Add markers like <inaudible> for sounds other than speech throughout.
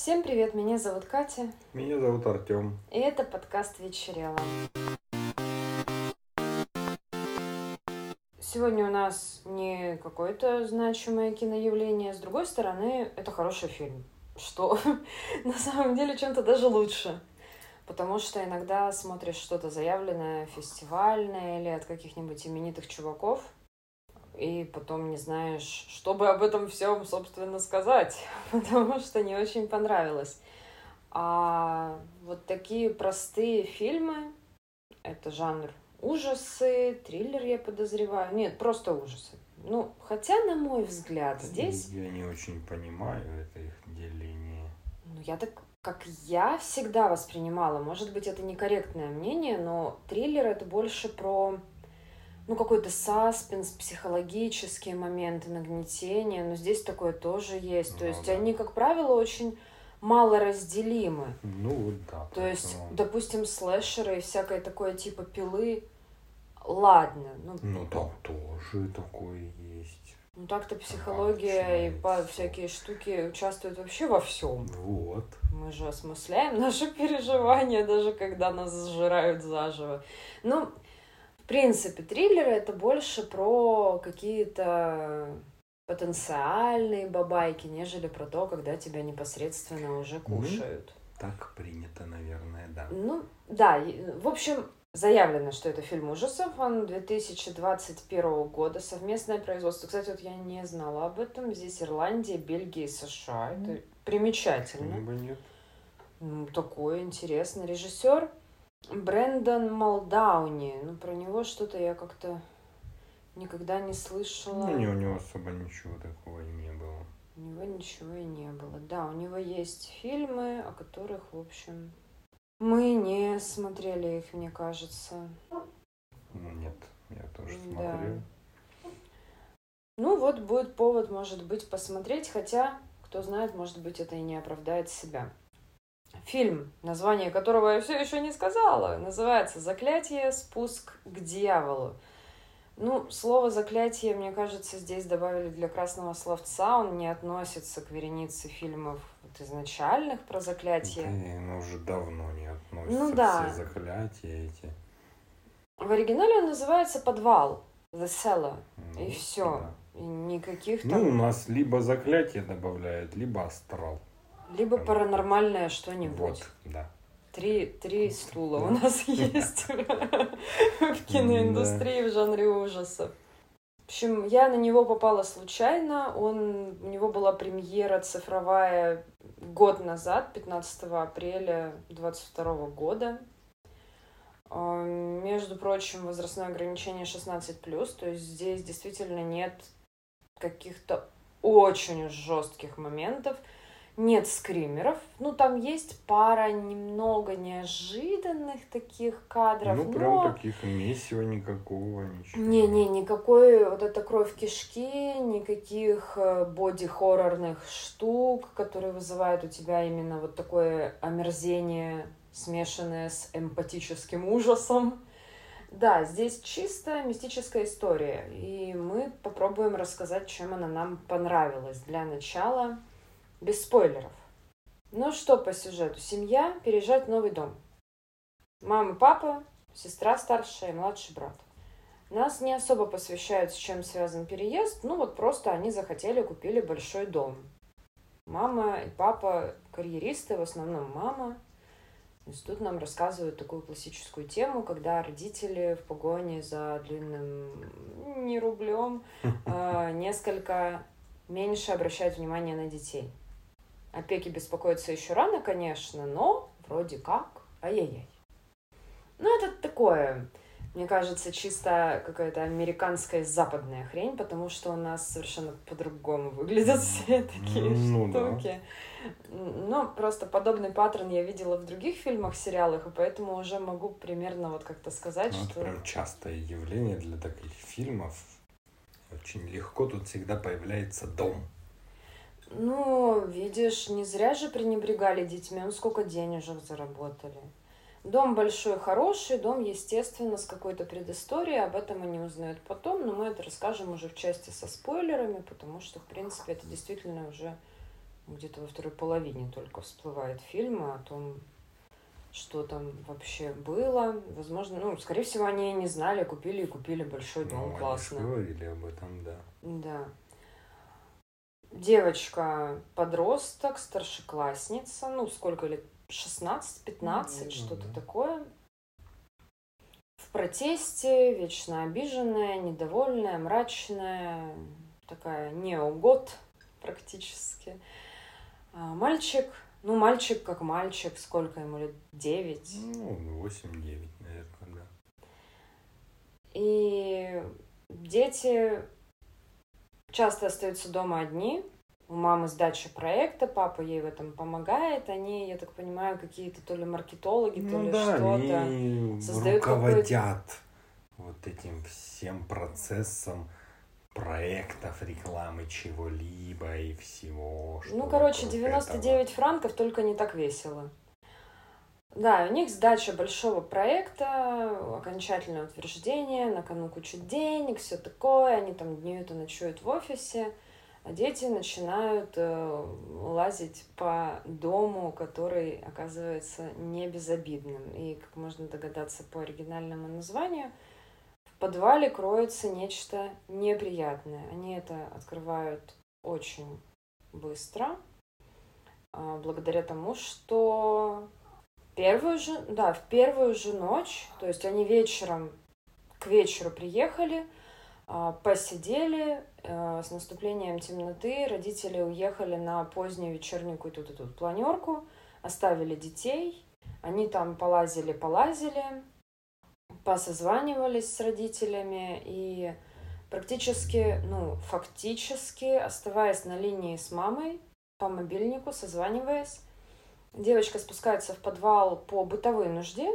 Всем привет, меня зовут Катя, Меня зовут Артем. и это подкаст «Вечерело». Сегодня у нас не какое-то значимое киноявление, с другой стороны, это хороший фильм, что <laughs> на самом деле чем-то даже лучше. Потому что иногда смотришь что-то заявленное, фестивальное или от каких-нибудь именитых чуваков, и потом не знаешь, что бы об этом всем, собственно, сказать, <laughs> потому что не очень понравилось. А вот такие простые фильмы, это жанр ужасы, триллер, я подозреваю. Нет, просто ужасы. Ну, хотя, на мой взгляд, здесь... Я не очень понимаю это их деление. Ну, я так, как я всегда воспринимала, может быть, это некорректное мнение, но триллер это больше про ну, какой-то саспенс, психологические моменты, нагнетения, но здесь такое тоже есть. То Ну есть да. они, как правило, очень мало разделимы. Ну да. То есть, поэтому- допустим, слэшеры и всякое такое типа пилы, ладно, ну, Ну там тоже такое есть. ну так-то психология и всякие штуки участвуют вообще во всем. Вот. Мы же осмысляем <laughs> наши переживания, даже когда нас сжирают заживо. Ну, принципе, триллеры это больше про какие-то потенциальные бабайки, нежели про то, когда тебя непосредственно уже Ну. кушают. Так принято, наверное, да. Ну, да, в общем, заявлено, что это фильм ужасов, он 2021 года, совместное производство. Кстати, вот я не знала об этом. Здесь Ирландия, Бельгия и США. Это примечательно. Почему бы нет? Ну, такой интересный режиссер. Брэндон Малдауни. Ну, про него что-то я как-то никогда не слышала. Ну, не, у него особо ничего такого и не было. У него ничего и не было. Да, у него есть фильмы, о которых, в общем, мы не смотрели их, мне кажется. Ну нет, я тоже Да. смотрел. Ну, вот будет повод, может быть, посмотреть, хотя, кто знает, может быть, это и не оправдает себя. Фильм, название которого я все еще не сказала, называется «Заклятие. Спуск к дьяволу». Ну, слово «заклятие», мне кажется, здесь добавили для красного словца. Он не относится к веренице фильмов вот изначальных про заклятие. Да, ну, уже давно не относятся Ну да. все заклятия эти. В оригинале он называется «Подвал». «The Cellar». Ну, И все. да. И никаких Ну, там... у нас либо заклятие добавляют, либо астрал. Либо паранормальное что-нибудь. Вот, да. Три, три стула у нас <laughs> есть <laughs> в киноиндустрии в жанре ужасов. В общем, я на него попала случайно. Он, у него была премьера цифровая год назад, 15 апреля 22 года. А, Между прочим, возрастное ограничение 16+, то есть здесь действительно нет каких-то очень жестких моментов нет скримеров. Ну, там есть пара немного неожиданных таких кадров. Ну, прям но... таких месива никакого, ничего. Не-не, никакой вот эта кровь кишки, никаких э, боди-хоррорных штук, которые вызывают у тебя именно вот такое омерзение, смешанное с эмпатическим ужасом. Да, здесь чисто мистическая история, и мы попробуем рассказать, чем она нам понравилась. Для начала, без спойлеров. Ну что по сюжету? Семья переезжает в новый дом. Мама, папа, сестра старшая и младший брат. Нас не особо посвящают, с чем связан переезд. Ну вот просто они захотели, купили большой дом. Мама и папа карьеристы, в основном мама. Есть тут нам рассказывают такую классическую тему, когда родители в погоне за длинным не рублем э, <laughs> несколько меньше обращают внимание на детей. Опеки беспокоиться еще рано, конечно, но вроде как, ай-яй-яй. Ну, это такое, мне кажется, чисто какая-то американская западная хрень, потому что у нас совершенно по-другому выглядят <laughs> все такие Ну да. штуки. Ну, просто подобный паттерн я видела в других фильмах, сериалах, и поэтому уже могу примерно вот как-то сказать, Ну, это что... прям частое явление для таких фильмов. Очень легко тут всегда появляется дом. Ну, видишь, не зря же пренебрегали детьми, он сколько денежек заработали. Дом большой, хороший, дом, естественно, с какой-то предысторией, об этом они узнают потом, но мы это расскажем уже в части со спойлерами, потому что, в принципе, это действительно уже где-то во второй половине только всплывает фильма о том, что там вообще было. Возможно, ну, скорее всего, они не знали, купили и купили большой дом, ну, классно. Они говорили об этом, да. Да. Девочка подросток, старшеклассница, ну, сколько лет? 16-15, ну, что-то да. такое. В протесте, вечно обиженная, недовольная, мрачная, такая неогод практически. А мальчик ну, мальчик как мальчик, сколько ему лет? Девять? Ну, восемь-девять, наверное, да. И дети часто остаются дома одни. У мамы сдача проекта, папа ей в этом помогает. Они, я так понимаю, какие-то то ли маркетологи, то ну, ли да, что-то. Создают руководят вот этим всем процессом проектов, рекламы чего-либо и всего. Ну, короче, 99 этого. франков, только не так весело. Да, у них сдача большого проекта, окончательное утверждение, на кону куча денег, все такое, они там днюют и ночуют в офисе, а дети начинают э, лазить по дому, который оказывается не безобидным. И, как можно догадаться по оригинальному названию, подвале кроется нечто неприятное. Они это открывают очень быстро, а, благодаря тому, что первую же, да, в первую же ночь, то есть они вечером, к вечеру приехали, а, посидели, а, с наступлением темноты родители уехали на позднюю вечернюю тут планерку, оставили детей, они там полазили, полазили, посозванивались с родителями и практически, ну, фактически, оставаясь на линии с мамой по мобильнику, созваниваясь, девочка спускается в подвал по бытовой нужде,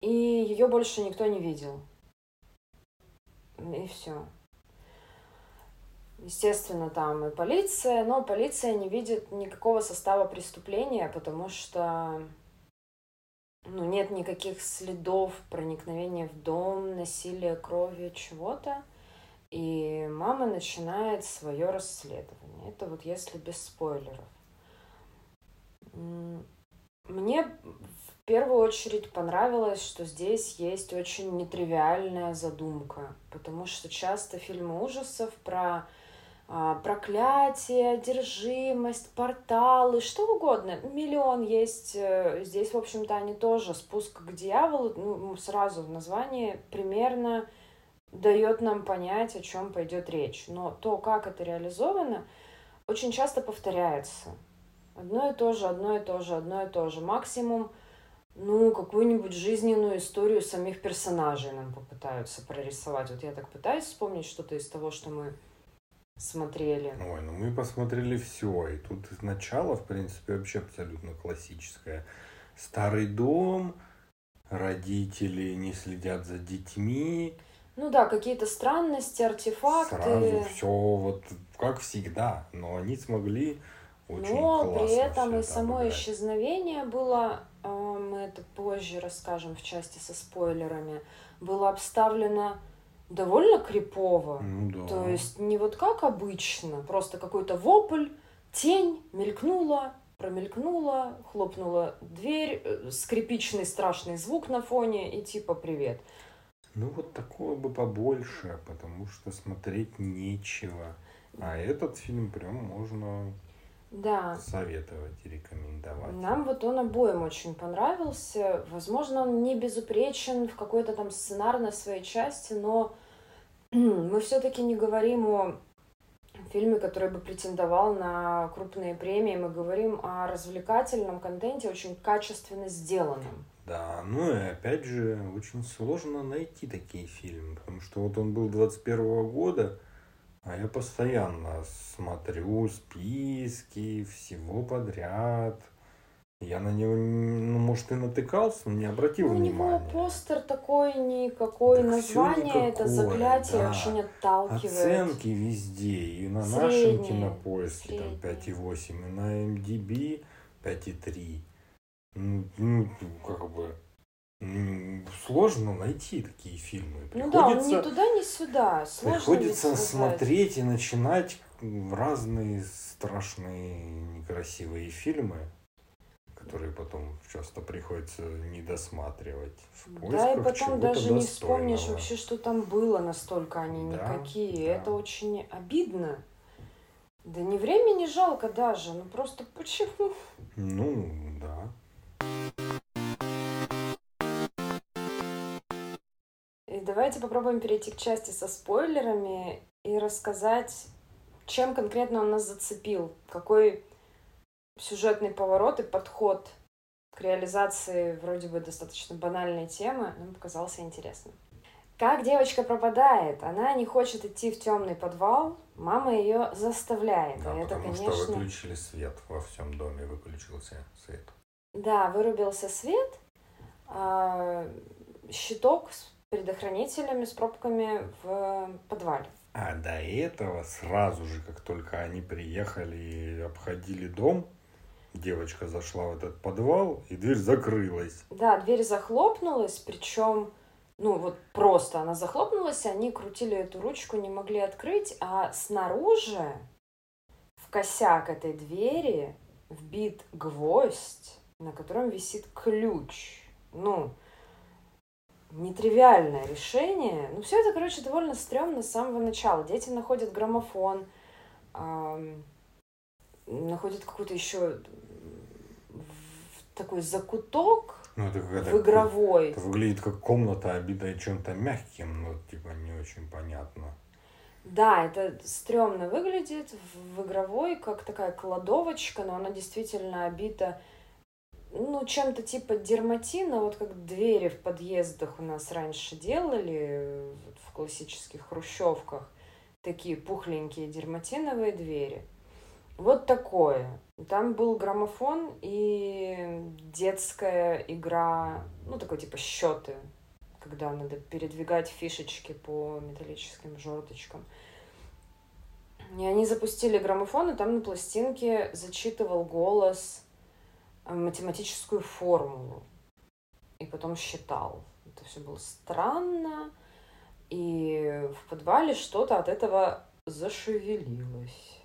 и ее больше никто не видел. И все. Естественно, там и полиция, но полиция не видит никакого состава преступления, потому что ну, нет никаких следов проникновения в дом, насилия, крови, чего-то. И мама начинает свое расследование. Это вот если без спойлеров. Мне в первую очередь понравилось, что здесь есть очень нетривиальная задумка, потому что часто фильмы ужасов про а, проклятие, одержимость, порталы, что угодно. Миллион есть. Э, здесь, в общем-то, они тоже. Спуск к дьяволу, ну, сразу в названии примерно дает нам понять, о чем пойдет речь. Но то, как это реализовано, очень часто повторяется. Одно и то же, одно и то же, одно и то же. Максимум, ну, какую-нибудь жизненную историю самих персонажей нам попытаются прорисовать. Вот я так пытаюсь вспомнить что-то из того, что мы смотрели? Ой, ну мы посмотрели все. И тут начало, в принципе, вообще абсолютно классическое. Старый дом, родители не следят за детьми. Ну да, какие-то странности, артефакты. Сразу все вот как всегда. Но они смогли очень Но при этом и само обыграть. исчезновение было, э, мы это позже расскажем в части со спойлерами, было обставлено довольно крипово. Ну, да. То есть не вот как обычно, просто какой-то вопль, тень мелькнула, промелькнула, хлопнула дверь, э, скрипичный страшный звук на фоне и типа привет. Ну вот такого бы побольше, потому что смотреть нечего. А этот фильм прям можно да. советовать и рекомендовать. Нам вот он обоим очень понравился. Возможно, он не безупречен в какой-то там сценарной своей части, но <clears throat> мы все-таки не говорим о фильме, который бы претендовал на крупные премии. Мы говорим о развлекательном контенте, очень качественно сделанном. Да, ну и опять же, очень сложно найти такие фильмы, потому что вот он был 21 года, а я постоянно смотрю списки всего подряд. Я на него, ну, может, и натыкался, но не обратил ну, внимания. У него постер такой никакой, так название это заклятие да. очень отталкивает. Оценки везде, и на Средние. нашем кинопоиске там 5,8, и на MDB 5,3. Ну, ну, как бы, сложно найти такие фильмы. Приходится, ну да, он ни туда, ни сюда. Сложно приходится смотреть и начинать разные страшные, некрасивые фильмы, которые потом часто приходится не досматривать. В да, и потом даже не вспомнишь вообще, что там было, настолько они да, никакие. Да. Это очень обидно. Да не времени жалко даже, ну просто почему? Ну, да. Давайте попробуем перейти к части со спойлерами и рассказать, чем конкретно он нас зацепил, какой сюжетный поворот и подход к реализации вроде бы достаточно банальной темы нам показался интересным. Как девочка пропадает, она не хочет идти в темный подвал, мама ее заставляет. Да, и это, потому конечно... что выключили свет во всем доме, выключился свет. Да, вырубился свет, а, щиток с предохранителями, с пробками в подвале. А до этого сразу же, как только они приехали и обходили дом, девочка зашла в этот подвал, и дверь закрылась. Да, дверь захлопнулась, причем, ну вот просто она захлопнулась, они крутили эту ручку, не могли открыть, а снаружи в косяк этой двери вбит гвоздь, на котором висит ключ. Ну, нетривиальное решение. Ну, все это, короче, довольно стрёмно с самого начала. Дети находят граммофон, эм, находят какой-то еще такой закуток ну, это в игровой. Это выглядит как комната, обитая чем-то мягким, но типа не очень понятно. Да, это стрёмно выглядит в игровой, как такая кладовочка, но она действительно обита ну, чем-то типа дерматина, вот как двери в подъездах у нас раньше делали, вот в классических хрущевках, такие пухленькие дерматиновые двери. Вот такое. Там был граммофон и детская игра, ну, такой типа счеты, когда надо передвигать фишечки по металлическим жердочкам. И они запустили граммофон, и там на пластинке зачитывал голос математическую формулу. И потом считал. Это все было странно. И в подвале что-то от этого зашевелилось.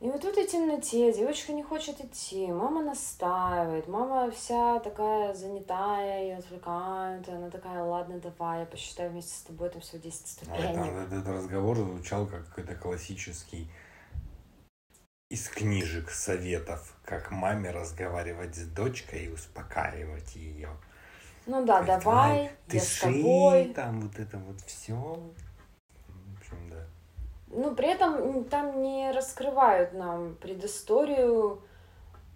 И вот в этой темноте девочка не хочет идти, мама настаивает, мама вся такая занятая, ее отвлекает, и она такая, ладно, давай, я посчитаю вместе с тобой, там всего 10 ступенек. А это, этот разговор звучал как какой-то классический из книжек советов, как маме разговаривать с дочкой и успокаивать ее. Ну да, Говорит, давай, ты я с тобой. там вот это вот все. В общем, да. Ну, при этом там не раскрывают нам предысторию,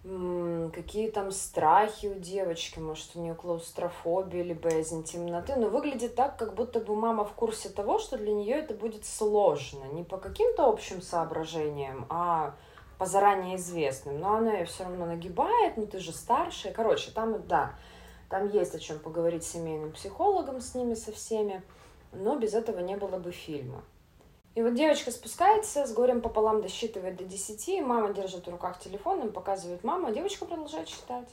какие там страхи у девочки, может, у нее клаустрофобия или боязнь темноты, но выглядит так, как будто бы мама в курсе того, что для нее это будет сложно, не по каким-то общим соображениям, а по заранее известным, но она ее все равно нагибает, ну ты же старшая. Короче, там, да, там есть о чем поговорить с семейным психологом, с ними, со всеми, но без этого не было бы фильма. И вот девочка спускается, с горем пополам досчитывает до 10, мама держит в руках телефон, им показывает мама, а девочка продолжает читать.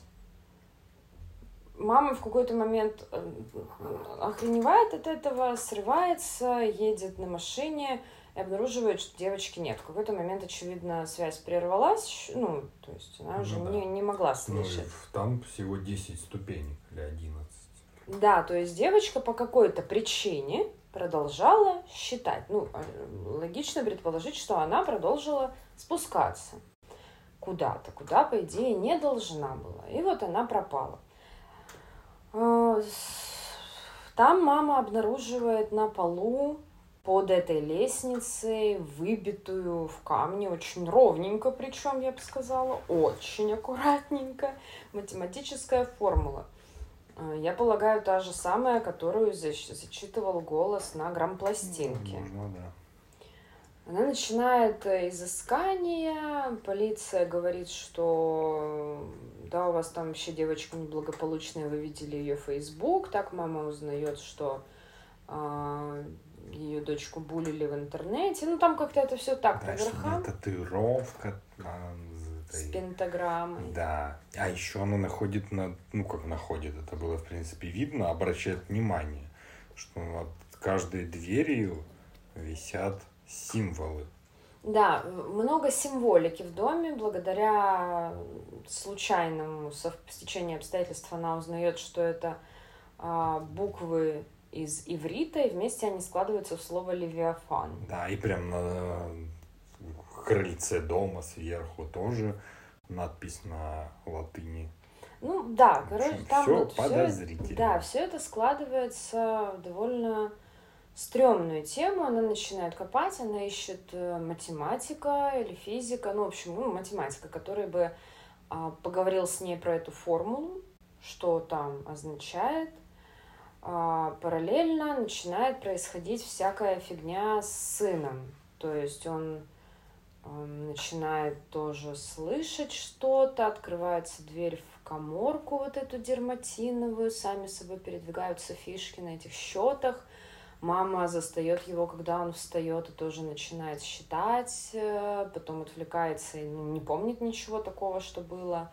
Мама в какой-то момент э, охреневает от этого, срывается, едет на машине, и обнаруживает, что девочки нет. В какой-то момент, очевидно, связь прервалась, ну, то есть она ну, уже да. не, не могла ну, слышать. Ну, там всего 10 ступенек или 11. Да, то есть девочка по какой-то причине продолжала считать. Ну, а, логично предположить, что она продолжила спускаться куда-то, куда, по идее, не должна была. И вот она пропала. А, там мама обнаруживает на полу под этой лестницей, выбитую в камне, очень ровненько, причем, я бы сказала, очень аккуратненько, математическая формула. А, я полагаю, та же самая, которую зачитывал голос на грампластинке. Ну, да. Она начинает э, изыскание, полиция говорит, что да, у вас там вообще девочка неблагополучная, вы видели ее в Facebook, так мама узнает, что ее дочку булили в интернете. Ну, там как-то это все так, по верхам. татуировка а, с пентаграммой. Да. А еще она находит, на, ну, как находит, это было, в принципе, видно, обращает внимание, что над каждой дверью висят символы. Да, много символики в доме. Благодаря случайному стечению обстоятельств она узнает, что это а, буквы из иврита, и вместе они складываются в слово «левиафан». Да, и прям на крыльце дома сверху тоже надпись на латыни. Ну да, короче, там все вот. Все, да, все это складывается в довольно стрёмную тему. Она начинает копать, она ищет э, математика или физика, ну, в общем, ну, математика, который бы а, поговорил с ней про эту формулу, что там означает. А, параллельно начинает происходить всякая фигня с сыном. То есть он начинает тоже слышать что-то, открывается дверь в коморку вот эту дерматиновую, сами собой передвигаются фишки на этих счетах. Мама застает его, когда он встает и тоже начинает считать, э, потом отвлекается и ну, не помнит ничего такого, что было.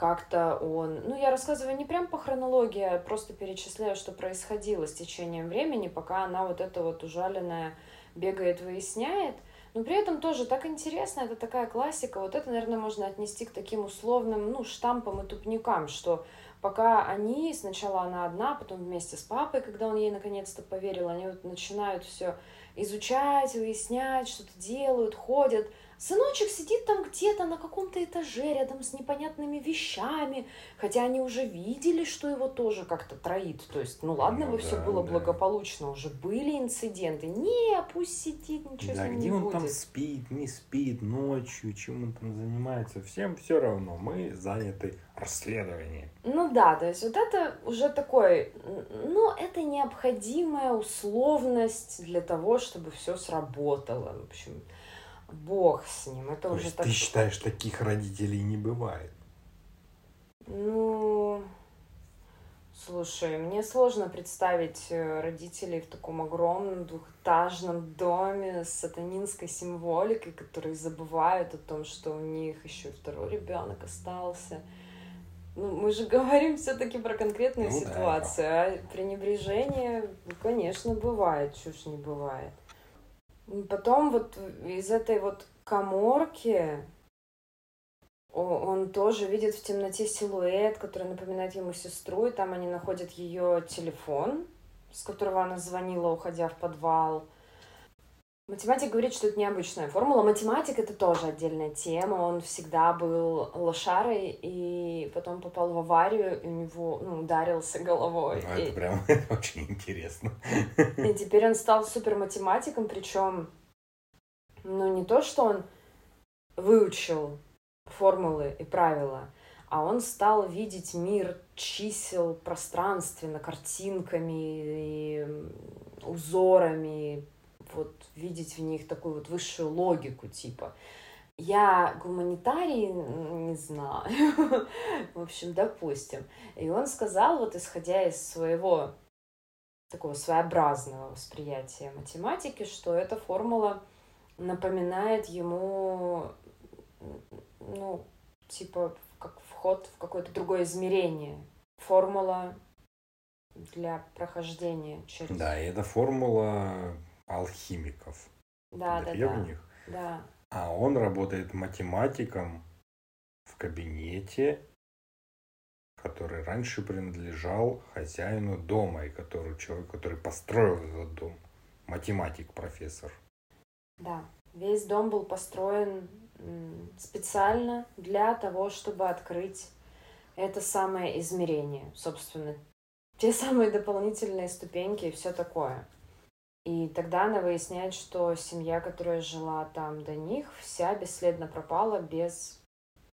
Как-то он... Ну, я рассказываю не прям по хронологии, а просто перечисляю, что происходило с течением времени, пока она вот эта вот ужаленная бегает, выясняет – но при этом тоже так интересно, это такая классика. Вот это, наверное, можно отнести к таким условным, ну, штампам и тупникам, что пока они, сначала она одна, потом вместе с папой, когда он ей наконец-то поверил, они вот начинают все изучать, выяснять, что-то делают, ходят, Сыночек сидит там где-то на каком-то этаже рядом с непонятными вещами, хотя они уже видели, что его тоже как-то троит. То есть, ну ладно ну, бы да, все было да. благополучно, уже были инциденты. Не, пусть сидит, ничего да, с ним где не он будет. там спит, не спит, ночью, чем он там занимается, всем все равно. Мы заняты расследованием. Ну да, то есть вот это уже такой, ну это необходимая условность для того, чтобы все сработало. В общем, Бог с ним. Это То уже есть так... ты считаешь, таких родителей не бывает? Ну, слушай, мне сложно представить э, родителей в таком огромном двухэтажном доме с сатанинской символикой, которые забывают о том, что у них еще второй ребенок остался. Ну, мы же <laughs> говорим все-таки про конкретную ну, ситуацию, да. а пренебрежение, конечно, бывает, чушь не бывает. Потом вот из этой вот коморки он тоже видит в темноте силуэт, который напоминает ему сестру, и там они находят ее телефон, с которого она звонила, уходя в подвал. Математик говорит, что это необычная формула. Математик — это тоже отдельная тема. Он всегда был лошарой и потом попал в аварию, и у него ну, ударился головой. Ну, и... это прям <laughs> очень интересно. <laughs> И теперь он стал суперматематиком, причем ну не то, что он выучил формулы и правила, а он стал видеть мир чисел пространственно, картинками и узорами, вот видеть в них такую вот высшую логику, типа. Я гуманитарий, не знаю. <laughs> в общем, допустим. И он сказал, вот исходя из своего такого своеобразного восприятия математики, что эта формула напоминает ему, ну, типа, как вход в какое-то другое измерение. Формула для прохождения через... Да, и это формула алхимиков. Да, да, древних. да. да. А он работает математиком в кабинете, который раньше принадлежал хозяину дома, и который человек, который построил этот дом. Математик, профессор. Да, весь дом был построен специально для того, чтобы открыть это самое измерение, собственно, те самые дополнительные ступеньки и все такое. И тогда она выясняет, что семья, которая жила там до них, вся бесследно пропала без,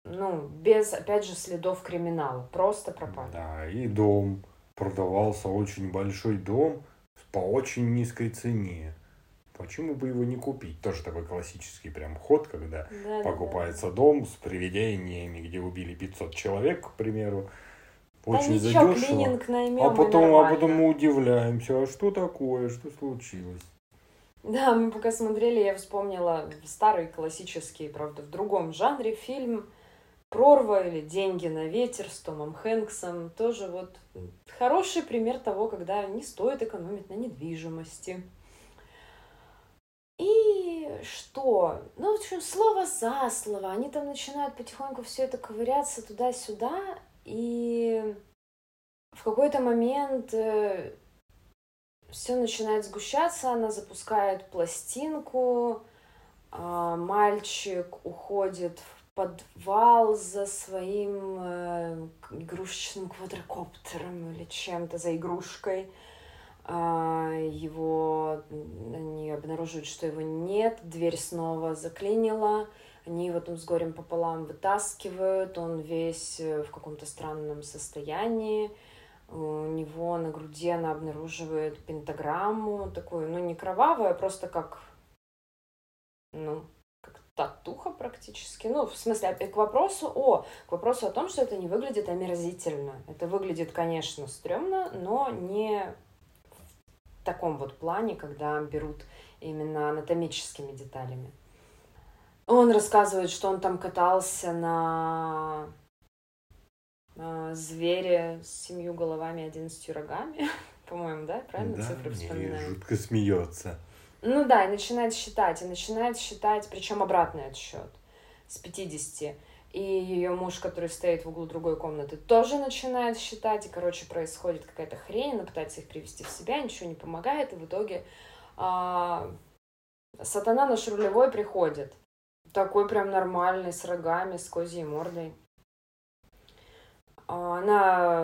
ну, без, опять же, следов криминала. Просто пропали. Да, и дом продавался очень большой дом по очень низкой цене. Почему бы его не купить? Тоже такой классический прям ход, когда да, покупается да. дом с привидениями, где убили 500 человек, к примеру. Очень да ничего, задешево. А потом, а потом мы удивляемся, а что такое, что случилось? Да, мы пока смотрели, я вспомнила старый классический, правда, в другом жанре фильм «Прорва» или «Деньги на ветер» с Томом Хэнксом. Тоже вот хороший пример того, когда не стоит экономить на недвижимости. И что? Ну, в общем, слово за слово. Они там начинают потихоньку все это ковыряться туда-сюда. И в какой-то момент э, все начинает сгущаться, она запускает пластинку, а мальчик уходит в подвал за своим э, игрушечным квадрокоптером или чем-то, за игрушкой. А, его, они обнаруживают, что его нет, дверь снова заклинила, они его там с горем пополам вытаскивают, он весь э, в каком-то странном состоянии, у него на груди она обнаруживает пентаграмму такую, ну не кровавую, а просто как, ну, как татуха практически. Ну, в смысле, к вопросу о, к вопросу о том, что это не выглядит омерзительно. Это выглядит, конечно, стрёмно, но не в таком вот плане, когда берут именно анатомическими деталями. Он рассказывает, что он там катался на э, звере с семью головами одиннадцатью рогами. <laughs> По-моему, да? Правильно да, цифры вспоминаю? жутко смеется. Ну да, и начинает считать, и начинает считать, причем обратный отсчет с 50. И ее муж, который стоит в углу другой комнаты, тоже начинает считать, и, короче, происходит какая-то хрень, она пытается их привести в себя, ничего не помогает, и в итоге а, сатана наш рулевой приходит. Такой прям нормальный, с рогами, с козьей мордой. А, она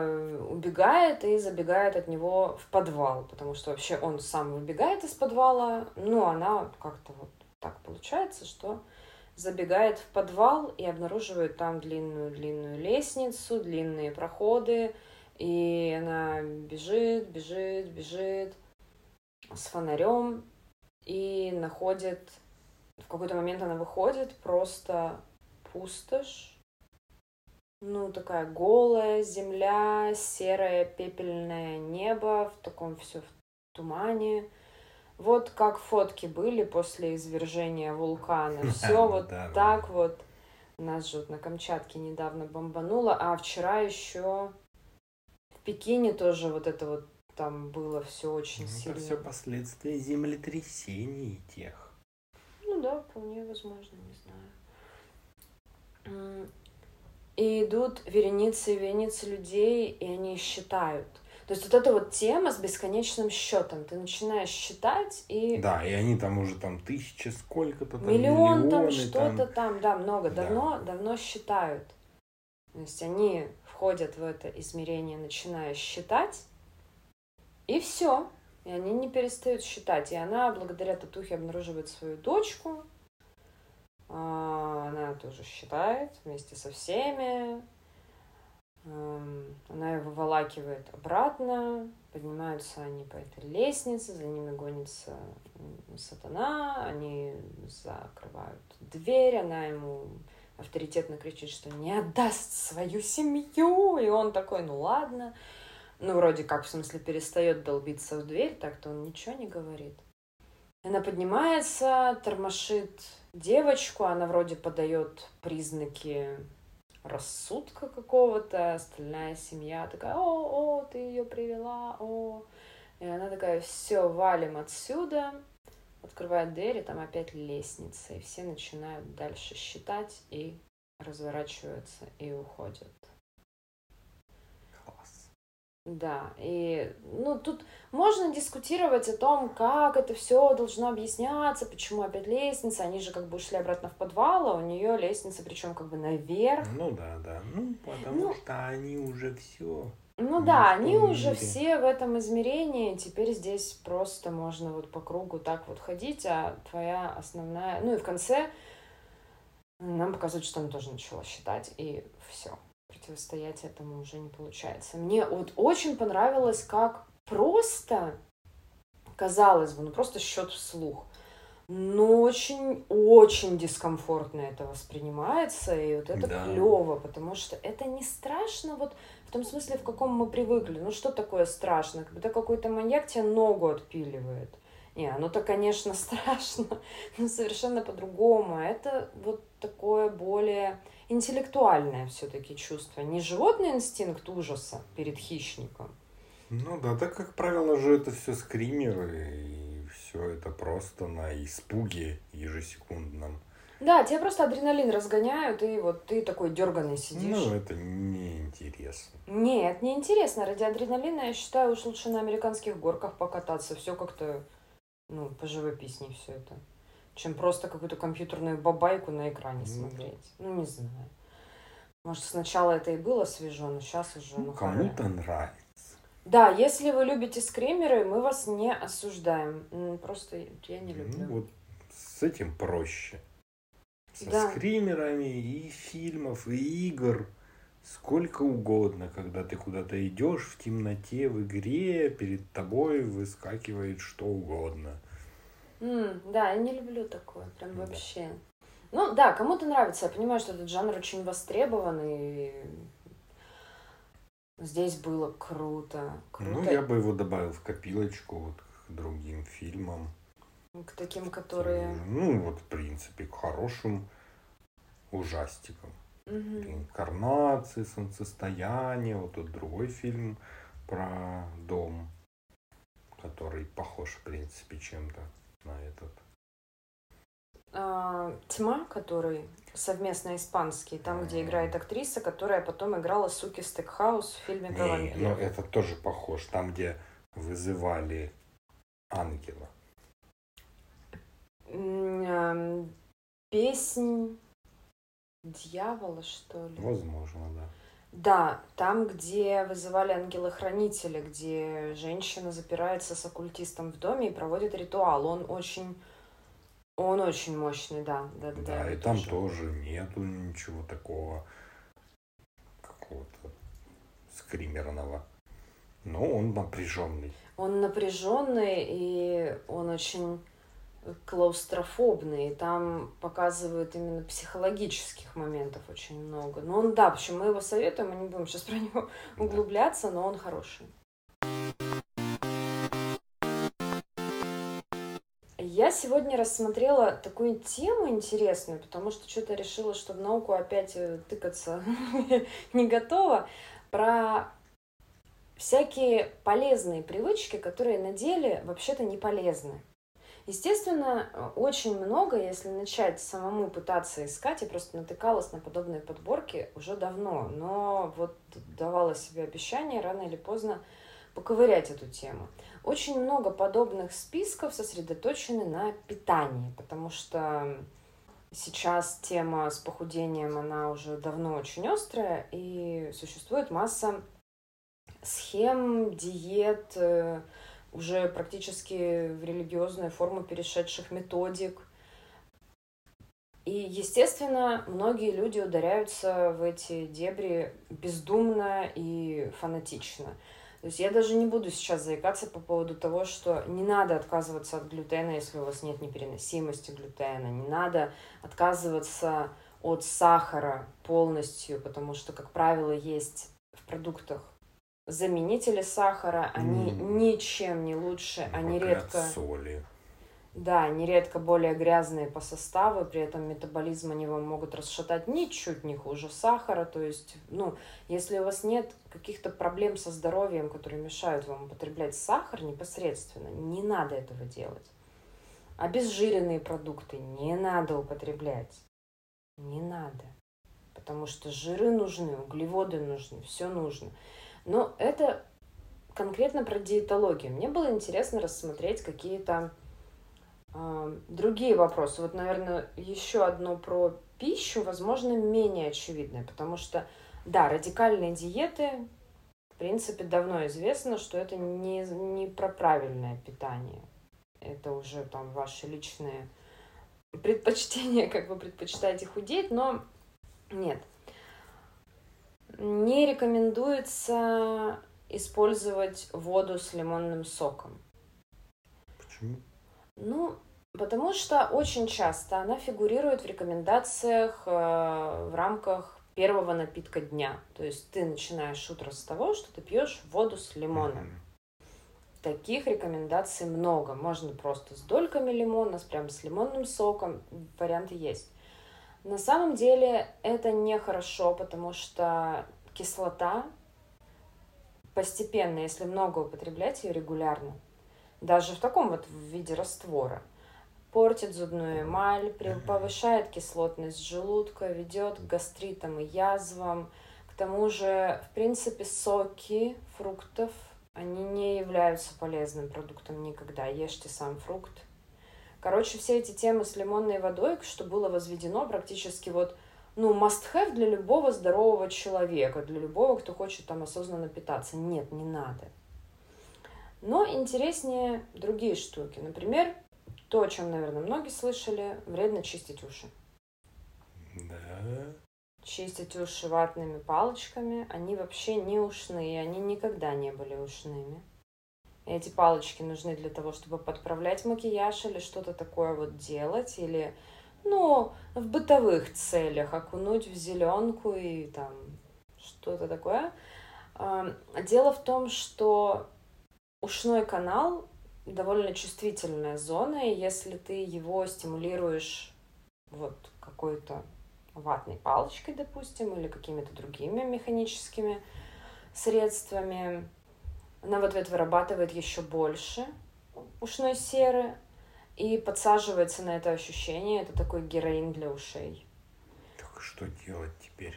убегает и забегает от него в подвал, потому что вообще он сам выбегает из подвала, ну, она как-то вот так получается, что забегает в подвал и обнаруживает там длинную-длинную лестницу, длинные проходы, и она бежит, бежит, бежит с фонарем и находит... В какой-то момент она выходит, просто пустошь, ну, такая голая земля, серое пепельное небо, в таком все в тумане. Вот как фотки были после извержения вулкана. <laughs> Все вот так вот. Нас же на Камчатке недавно бомбануло, а вчера еще в Пекине тоже вот это вот там было все очень ну, сильно. Это все последствия землетрясений тех. Вполне возможно, не знаю. И идут вереницы и вереницы людей, и они считают. То есть вот эта вот тема с бесконечным счетом. Ты начинаешь считать и... Да, и они там уже там тысячи сколько-то там, Миллион там, что-то там. да, много. Давно, да. давно считают. То есть они входят в это измерение, начиная считать, и все. И они не перестают считать. И она, благодаря татухе, обнаруживает свою дочку, она тоже считает вместе со всеми. Она его выволакивает обратно. Поднимаются они по этой лестнице, за ними гонится сатана, они закрывают дверь, она ему авторитетно кричит, что не отдаст свою семью, и он такой, ну ладно. Ну, вроде как, в смысле, перестает долбиться в дверь, так-то он ничего не говорит. Она поднимается, тормошит девочку, она вроде подает признаки рассудка какого-то, остальная семья такая, о, о, ты ее привела, о. И она такая, все, валим отсюда, открывает дверь, и там опять лестница, и все начинают дальше считать и разворачиваются и уходят. Да, и ну тут можно дискутировать о том, как это все должно объясняться, почему опять лестница, они же как бы ушли обратно в подвал, а у нее лестница, причем как бы наверх. Ну да, да, ну потому ну, что они уже все. Ну да, они мире. уже все в этом измерении, теперь здесь просто можно вот по кругу так вот ходить, а твоя основная, ну и в конце нам показывают, что она тоже начала считать, и все противостоять этому уже не получается. Мне вот очень понравилось, как просто, казалось бы, ну просто счет вслух, но очень-очень дискомфортно это воспринимается, и вот это да. клево, потому что это не страшно вот в том смысле, в каком мы привыкли. Ну что такое страшно? Когда какой-то маньяк тебе ногу отпиливает. Не, оно-то, конечно, <laughs> страшно, но совершенно по-другому. Это вот такое более интеллектуальное все-таки чувство, не животный инстинкт ужаса перед хищником. Ну да, так как правило же это все скримеры и все это просто на испуге ежесекундном. Да, тебе просто адреналин разгоняют, и вот ты такой дерганый сидишь. Ну, это неинтересно. Нет, не интересно. Ради адреналина, я считаю, уж лучше на американских горках покататься. Все как-то, ну, поживописнее все это. Чем просто какую-то компьютерную бабайку на экране ну, смотреть. Ну, не знаю. Может, сначала это и было свежо, но сейчас уже... Ну, кому-то нравится. Да, если вы любите скримеры, мы вас не осуждаем. Просто я не люблю. Ну, вот с этим проще со да. скримерами и фильмов, и игр. Сколько угодно, когда ты куда-то идешь в темноте, в игре, перед тобой выскакивает что угодно. Mm, да, я не люблю такое, прям да. вообще. Ну да, кому-то нравится. Я понимаю, что этот жанр очень востребован, и здесь было круто. круто. Ну, я бы его добавил в копилочку вот, к другим фильмам. К таким, которые... Ну, вот, в принципе, к хорошим ужастикам. Угу. Реинкарнации, солнцестояние. Вот тут другой фильм про дом, который похож, в принципе, чем-то на этот. А, Тьма, который совместно испанский, там, где играет актриса, которая потом играла Суки Стекхаус в фильме про вампиров. Ну, это тоже похож. Там, где вызывали ангела. Песнь дьявола, что ли? Возможно, да. Да, там, где вызывали ангелы-хранители, где женщина запирается с оккультистом в доме и проводит ритуал. Он очень... Он очень мощный, да. Да, да, да, да и там тоже. тоже нету ничего такого какого-то скримерного. Но он напряженный. Он напряженный, и он очень клаустрофобный, и там показывают именно психологических моментов очень много. Но он, да, почему мы его советуем, мы не будем сейчас <laughs> про него углубляться, но он хороший. Я сегодня рассмотрела такую тему интересную, потому что что-то решила, что в науку опять э, тыкаться <laughs> не готова, про всякие полезные привычки, которые на деле вообще-то не полезны. Естественно, очень много, если начать самому пытаться искать, я просто натыкалась на подобные подборки уже давно, но вот давала себе обещание рано или поздно поковырять эту тему. Очень много подобных списков сосредоточены на питании, потому что сейчас тема с похудением, она уже давно очень острая, и существует масса схем, диет, э, уже практически в религиозную форму перешедших методик. И, естественно, многие люди ударяются в эти дебри бездумно и фанатично. То есть я даже не буду сейчас заикаться по поводу того, что не надо отказываться от глютена, если у вас нет непереносимости глютена. Не надо отказываться от сахара полностью, потому что, как правило, есть в продуктах заменители сахара, они mm. ничем не лучше, ну, они редко... соли. Да, они редко более грязные по составу, при этом метаболизм они вам могут расшатать ничуть не хуже сахара. То есть, ну, если у вас нет каких-то проблем со здоровьем, которые мешают вам употреблять сахар непосредственно, не надо этого делать. Обезжиренные продукты не надо употреблять. Не надо. Потому что жиры нужны, углеводы нужны, все нужно. Но это конкретно про диетологию. Мне было интересно рассмотреть какие-то э, другие вопросы. Вот, наверное, еще одно про пищу, возможно, менее очевидное, потому что, да, радикальные диеты, в принципе, давно известно, что это не, не про правильное питание. Это уже там ваши личные предпочтения, <laughs> как вы предпочитаете худеть, но нет. Не рекомендуется использовать воду с лимонным соком. Почему? Ну, потому что очень часто она фигурирует в рекомендациях э, в рамках первого напитка дня. То есть ты начинаешь утро с того, что ты пьешь воду с лимоном. Mm-hmm. Таких рекомендаций много. Можно просто с дольками лимона, с прям с лимонным соком. Варианты есть. На самом деле это нехорошо, потому что кислота постепенно, если много употреблять ее регулярно, даже в таком вот виде раствора. Портит зубную эмаль, повышает кислотность желудка, ведет к гастритам и язвам. К тому же, в принципе, соки фруктов, они не являются полезным продуктом никогда. Ешьте сам фрукт. Короче, все эти темы с лимонной водой, что было возведено практически вот ну, must-have для любого здорового человека, для любого, кто хочет там осознанно питаться. Нет, не надо. Но интереснее другие штуки. Например, то, о чем, наверное, многие слышали, вредно чистить уши. Да. Чистить уши ватными палочками, они вообще не ушные, они никогда не были ушными. Эти палочки нужны для того, чтобы подправлять макияж или что-то такое вот делать, или ну, в бытовых целях окунуть в зеленку и там что-то такое. Дело в том, что ушной канал довольно чувствительная зона, и если ты его стимулируешь вот какой-то ватной палочкой, допустим, или какими-то другими механическими средствами, она в ответ вырабатывает еще больше ушной серы, и подсаживается на это ощущение. Это такой героин для ушей. Так что делать теперь?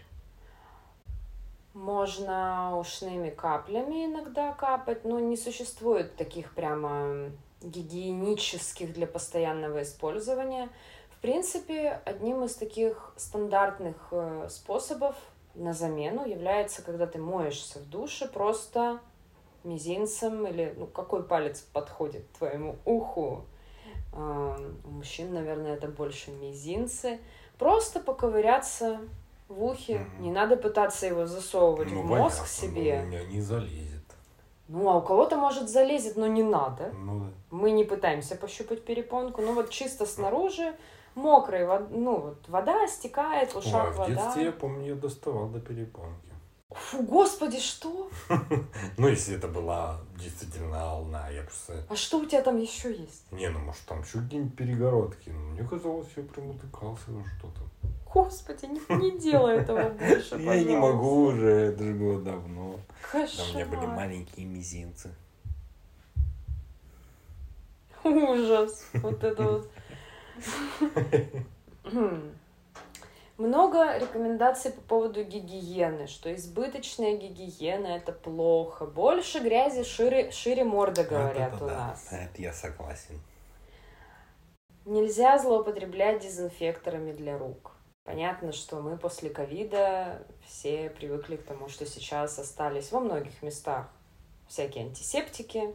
Можно ушными каплями иногда капать, но не существует таких прямо гигиенических для постоянного использования. В принципе, одним из таких стандартных э, способов на замену является, когда ты моешься в душе, просто мизинцем или ну, какой палец подходит твоему уху, у мужчин, наверное, это больше мизинцы. Просто поковыряться в ухе. Mm-hmm. Не надо пытаться его засовывать ну, в мозг понятно, себе. у меня не залезет. Ну, а у кого-то может залезет, но не надо. Ну, да. Мы не пытаемся пощупать перепонку. Ну, вот чисто снаружи мокрый, ну, вот вода стекает, в ушах Ой, в вода. В детстве, я помню, я доставал до перепонки. Фу, господи, что? <laughs> Ну, если это была действительно волна, я просто... А что у тебя там еще есть? Не, ну, может, там еще какие-нибудь перегородки. Ну, мне казалось, я прям утыкался во что-то. Господи, не, не делай этого <laughs> больше, Я не могу уже, это же было давно. Кошмар. У меня были маленькие мизинцы. Ужас. Вот это вот. <laughs> Много рекомендаций по поводу гигиены, что избыточная гигиена это плохо. Больше грязи шире, шире морда, говорят это, у да. нас. Это я согласен. Нельзя злоупотреблять дезинфекторами для рук. Понятно, что мы после ковида все привыкли к тому, что сейчас остались во многих местах всякие антисептики.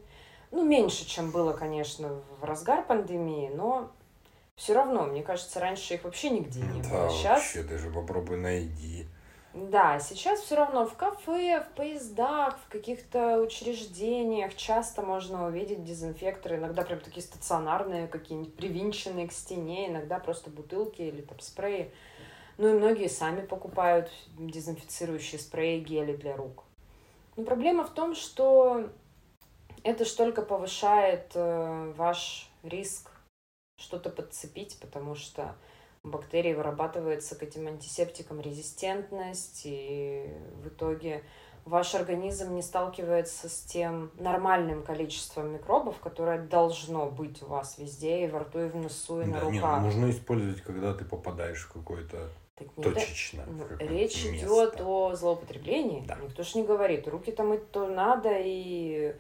Ну, меньше, чем было, конечно, в разгар пандемии, но все равно, мне кажется, раньше их вообще нигде не да, было. Сейчас... вообще, даже попробуй найди. Да, сейчас все равно в кафе, в поездах, в каких-то учреждениях часто можно увидеть дезинфекторы, иногда прям такие стационарные, какие-нибудь привинченные к стене, иногда просто бутылки или там спреи. Ну и многие сами покупают дезинфицирующие спреи, гели для рук. Но проблема в том, что это ж только повышает э, ваш риск что-то подцепить, потому что у бактерий вырабатывается к этим антисептикам резистентность, и в итоге ваш организм не сталкивается с тем нормальным количеством микробов, которое должно быть у вас везде, и во рту, и в носу, и да, на руках. Нет, ну, можно использовать, когда ты попадаешь в какое-то так точечно. Ну, речь место. идет о злоупотреблении. Да. Никто ж не говорит, руки там и то надо, и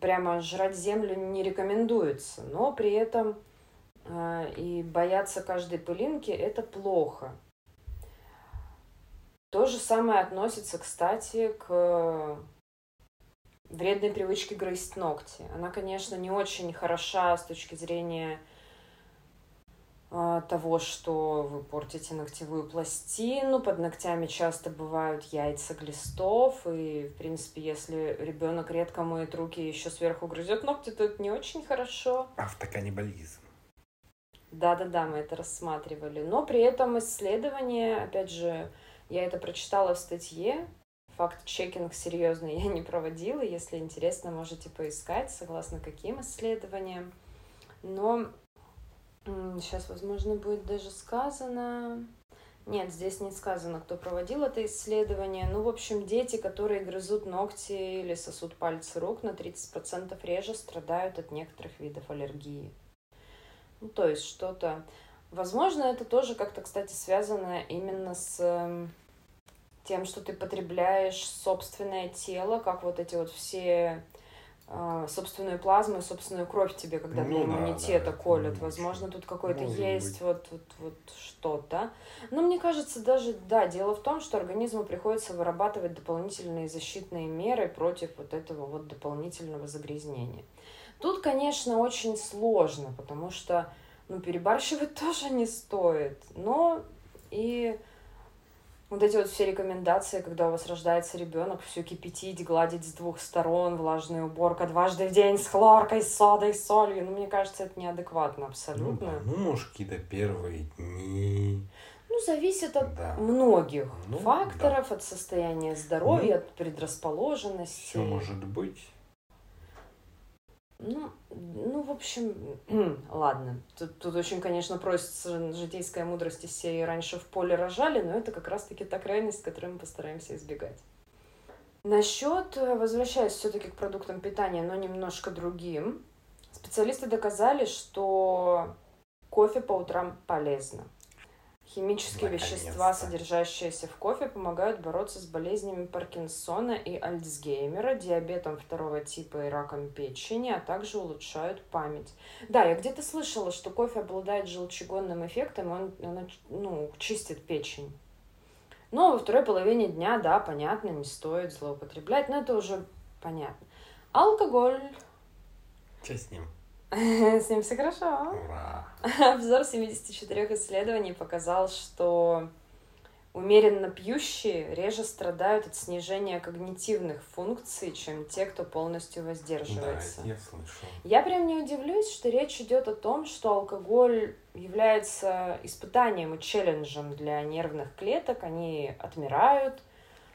прямо жрать землю не рекомендуется, но при этом э, и бояться каждой пылинки это плохо. То же самое относится, кстати, к вредной привычке грызть ногти. Она, конечно, не очень хороша с точки зрения того, что вы портите ногтевую пластину. Под ногтями часто бывают яйца глистов. И, в принципе, если ребенок редко моет руки и еще сверху грызет ногти, то это не очень хорошо. Автоканнибализм. Да-да-да, мы это рассматривали. Но при этом исследование, опять же, я это прочитала в статье, факт-чекинг серьезный я не проводила. Если интересно, можете поискать, согласно каким исследованиям. Но Сейчас, возможно, будет даже сказано. Нет, здесь не сказано, кто проводил это исследование. Ну, в общем, дети, которые грызут ногти или сосут пальцы рук, на 30% реже страдают от некоторых видов аллергии. Ну, то есть что-то... Возможно, это тоже как-то, кстати, связано именно с эм, тем, что ты потребляешь собственное тело, как вот эти вот все собственную плазму и собственную кровь тебе, когда ну, для иммунитета да, колют. Возможно, тут какой-то есть вот, вот, вот что-то. Но мне кажется, даже, да, дело в том, что организму приходится вырабатывать дополнительные защитные меры против вот этого вот дополнительного загрязнения. Тут, конечно, очень сложно, потому что ну, перебарщивать <laughs> тоже не стоит. Но и вот эти вот все рекомендации, когда у вас рождается ребенок, все кипятить, гладить с двух сторон, влажная уборка дважды в день с хлоркой, с содой, с солью, ну, мне кажется, это неадекватно абсолютно. Ну, ну может, какие-то первые дни. Ну, зависит от да. многих ну, факторов, да. от состояния здоровья, ну, от предрасположенности. Все может быть. Ну, ну, в общем, <clears throat> ладно. Тут, тут очень, конечно, просится житейская мудрость из серии «Раньше в поле рожали», но это как раз-таки та крайность, которую мы постараемся избегать. Насчет, э, возвращаясь все-таки к продуктам питания, но немножко другим, специалисты доказали, что кофе по утрам полезно. Химические вещества, содержащиеся в кофе, помогают бороться с болезнями Паркинсона и Альцгеймера, диабетом второго типа и раком печени, а также улучшают память. Да, я где-то слышала, что кофе обладает желчегонным эффектом, он, он ну, чистит печень. Но во второй половине дня, да, понятно, не стоит злоупотреблять, но это уже понятно. Алкоголь. Что с ним? <laughs> С ним все хорошо. Ура! <laughs> Обзор 74 исследований показал, что умеренно пьющие реже страдают от снижения когнитивных функций, чем те, кто полностью воздерживается. Да, я слышал. Я прям не удивлюсь, что речь идет о том, что алкоголь является испытанием и челленджем для нервных клеток. Они отмирают.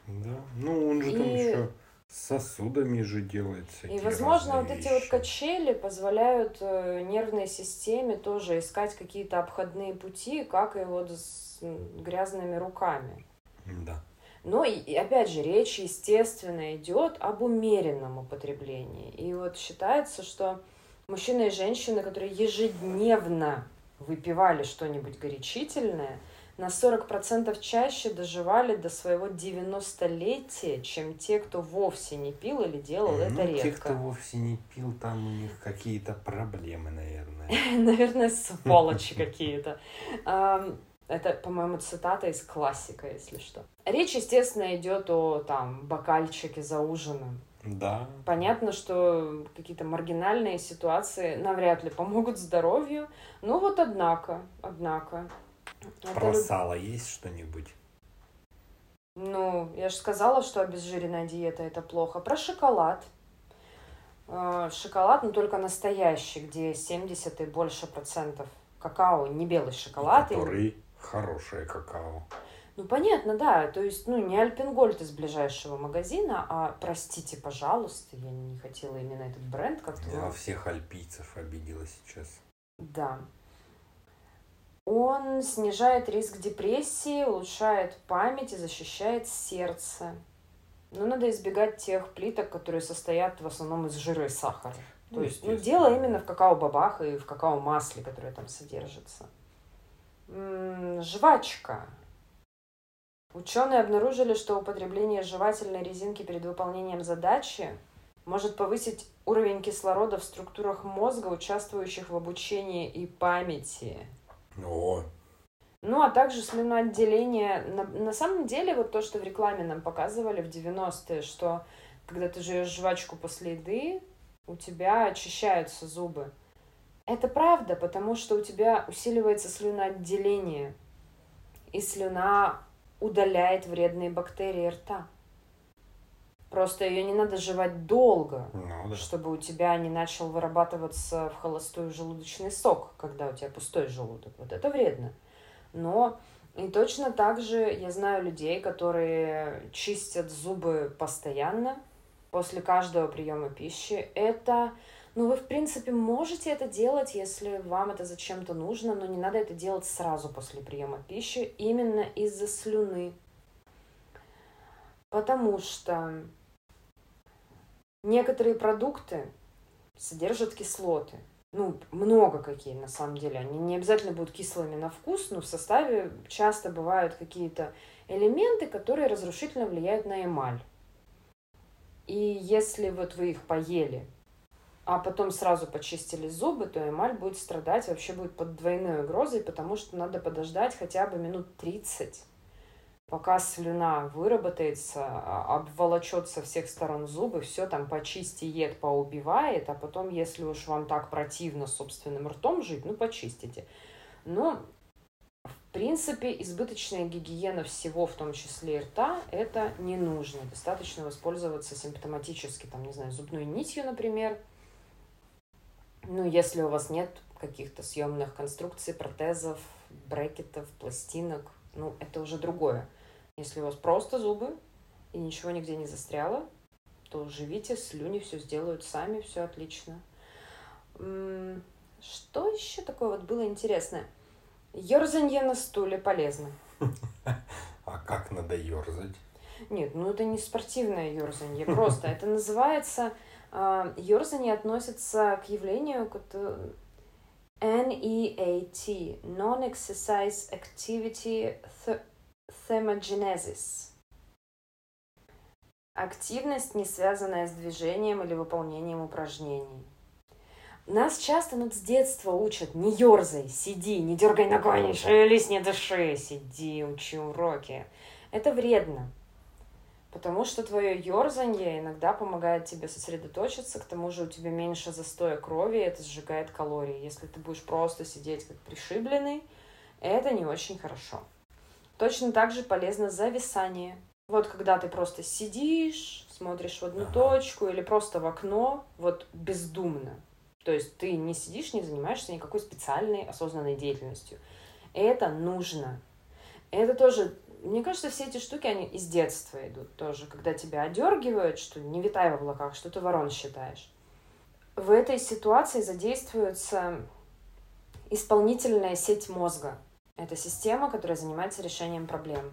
Да, ну он же и... там еще сосудами же делается. И, возможно, вот эти вот качели позволяют э, нервной системе тоже искать какие-то обходные пути, как и вот с грязными руками. Да. Но и, опять же, речь, естественно, идет об умеренном употреблении. И вот считается, что мужчины и женщины, которые ежедневно выпивали что-нибудь горячительное, на 40% чаще доживали до своего 90-летия, чем те, кто вовсе не пил или делал ну, это редко. Те, кто вовсе не пил, там у них какие-то проблемы, наверное. <laughs> Наверное, сволочи какие-то. Это, по-моему, цитата из классика, если что. Речь, естественно, идет о там бокальчике за ужином. Да. Понятно, что какие-то маргинальные ситуации навряд ли помогут здоровью. Ну вот однако, однако, про это... сало есть что-нибудь? Ну, я же сказала, что обезжиренная диета это плохо. Про шоколад. Э, шоколад, но только настоящий, где 70 и больше процентов какао, не белый шоколад. И который и... хорошее какао. Ну, понятно, да. То есть, ну, не Альпенгольд из ближайшего магазина, а, простите, пожалуйста, я не хотела именно этот бренд как-то. Я всех альпийцев обидела сейчас. Да. Он снижает риск депрессии, улучшает память и защищает сердце. Но надо избегать тех плиток, которые состоят в основном из жира и сахара. То ну, есть, ну, дело именно в какао-бобах и в какао-масле, которое там содержится. М-м, жвачка. Ученые обнаружили, что употребление жевательной резинки перед выполнением задачи может повысить уровень кислорода в структурах мозга, участвующих в обучении и памяти. О. Ну, а также слюноотделение. На, на самом деле, вот то, что в рекламе нам показывали в 90-е, что когда ты жуешь жвачку после еды, у тебя очищаются зубы. Это правда, потому что у тебя усиливается слюноотделение, и слюна удаляет вредные бактерии рта. Просто ее не надо жевать долго, ну, да. чтобы у тебя не начал вырабатываться в холостую желудочный сок, когда у тебя пустой желудок. Вот это вредно. Но и точно так же я знаю людей, которые чистят зубы постоянно после каждого приема пищи. Это Ну, вы, в принципе, можете это делать, если вам это зачем-то нужно, но не надо это делать сразу после приема пищи, именно из-за слюны. Потому что некоторые продукты содержат кислоты. Ну, много какие на самом деле. Они не обязательно будут кислыми на вкус, но в составе часто бывают какие-то элементы, которые разрушительно влияют на эмаль. И если вот вы их поели, а потом сразу почистили зубы, то эмаль будет страдать, вообще будет под двойной угрозой, потому что надо подождать хотя бы минут 30, пока слюна выработается, а, обволочет со всех сторон зубы, все там почистиет, поубивает, а потом, если уж вам так противно собственным ртом жить, ну, почистите. Но в принципе, избыточная гигиена всего, в том числе и рта, это не нужно. Достаточно воспользоваться симптоматически, там, не знаю, зубной нитью, например. Ну, если у вас нет каких-то съемных конструкций, протезов, брекетов, пластинок, ну, это уже другое. Если у вас просто зубы и ничего нигде не застряло, то живите, слюни все сделают сами, все отлично. Что еще такое вот было интересное? Ёрзанье на стуле полезно. <laughs> А как надо ерзать? Нет, ну это не спортивное ерзанье, просто <laughs> это называется... Ерзанье относится к явлению, NEAT, Non-Exercise Activity Thermogenesis. Активность, не связанная с движением или выполнением упражнений. Нас часто ну, с детства учат, не ерзай, сиди, не дергай ногой, не шевелись, не дыши, сиди, учи уроки. Это вредно, потому что твое ерзанье иногда помогает тебе сосредоточиться, к тому же у тебя меньше застоя крови, это сжигает калории. Если ты будешь просто сидеть как пришибленный, это не очень хорошо. Точно так же полезно зависание. Вот когда ты просто сидишь, смотришь в одну ага. точку или просто в окно, вот бездумно, то есть ты не сидишь, не занимаешься никакой специальной осознанной деятельностью. Это нужно. Это тоже, мне кажется, все эти штуки, они из детства идут тоже, когда тебя одергивают, что не витай в облаках, что ты ворон считаешь. В этой ситуации задействуется исполнительная сеть мозга. Это система, которая занимается решением проблем.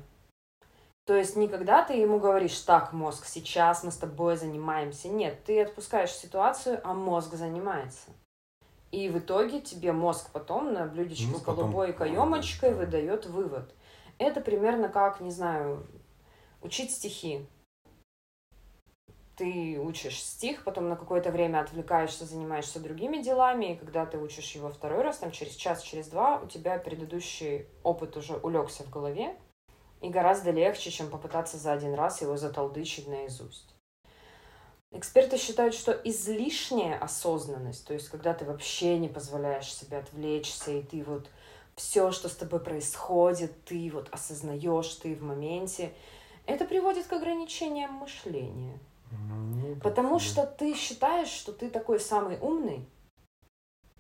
То есть никогда ты ему говоришь, так, мозг, сейчас мы с тобой занимаемся. Нет, ты отпускаешь ситуацию, а мозг занимается. И в итоге тебе мозг потом на блюдечке ну, с голубой каемочкой да. выдает вывод. Это примерно как, не знаю, учить стихи. Ты учишь стих, потом на какое-то время отвлекаешься, занимаешься другими делами, и когда ты учишь его второй раз, там через час, через два, у тебя предыдущий опыт уже улегся в голове, и гораздо легче, чем попытаться за один раз его затолдычить наизусть. Эксперты считают, что излишняя осознанность, то есть когда ты вообще не позволяешь себе отвлечься, и ты вот все, что с тобой происходит, ты вот осознаешь, ты в моменте, это приводит к ограничениям мышления. Ну, Потому что ты считаешь, что ты такой самый умный,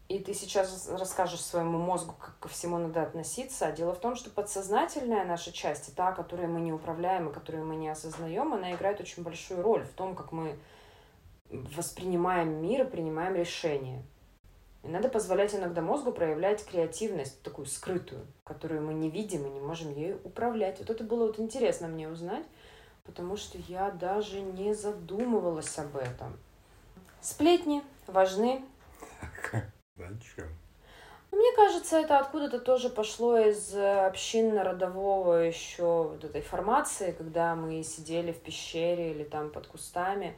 и ты сейчас расскажешь своему мозгу, как ко всему надо относиться. А дело в том, что подсознательная наша часть, та, которую мы не управляем и которую мы не осознаем, она играет очень большую роль в том, как мы воспринимаем мир и принимаем решения. И надо позволять иногда мозгу проявлять креативность, такую скрытую, которую мы не видим и не можем ею управлять. Вот это было вот интересно мне узнать, потому что я даже не задумывалась об этом. Сплетни важны. <laughs> Зачем? Мне кажется, это откуда-то тоже пошло из э, общинно-родового еще вот этой формации, когда мы сидели в пещере или там под кустами.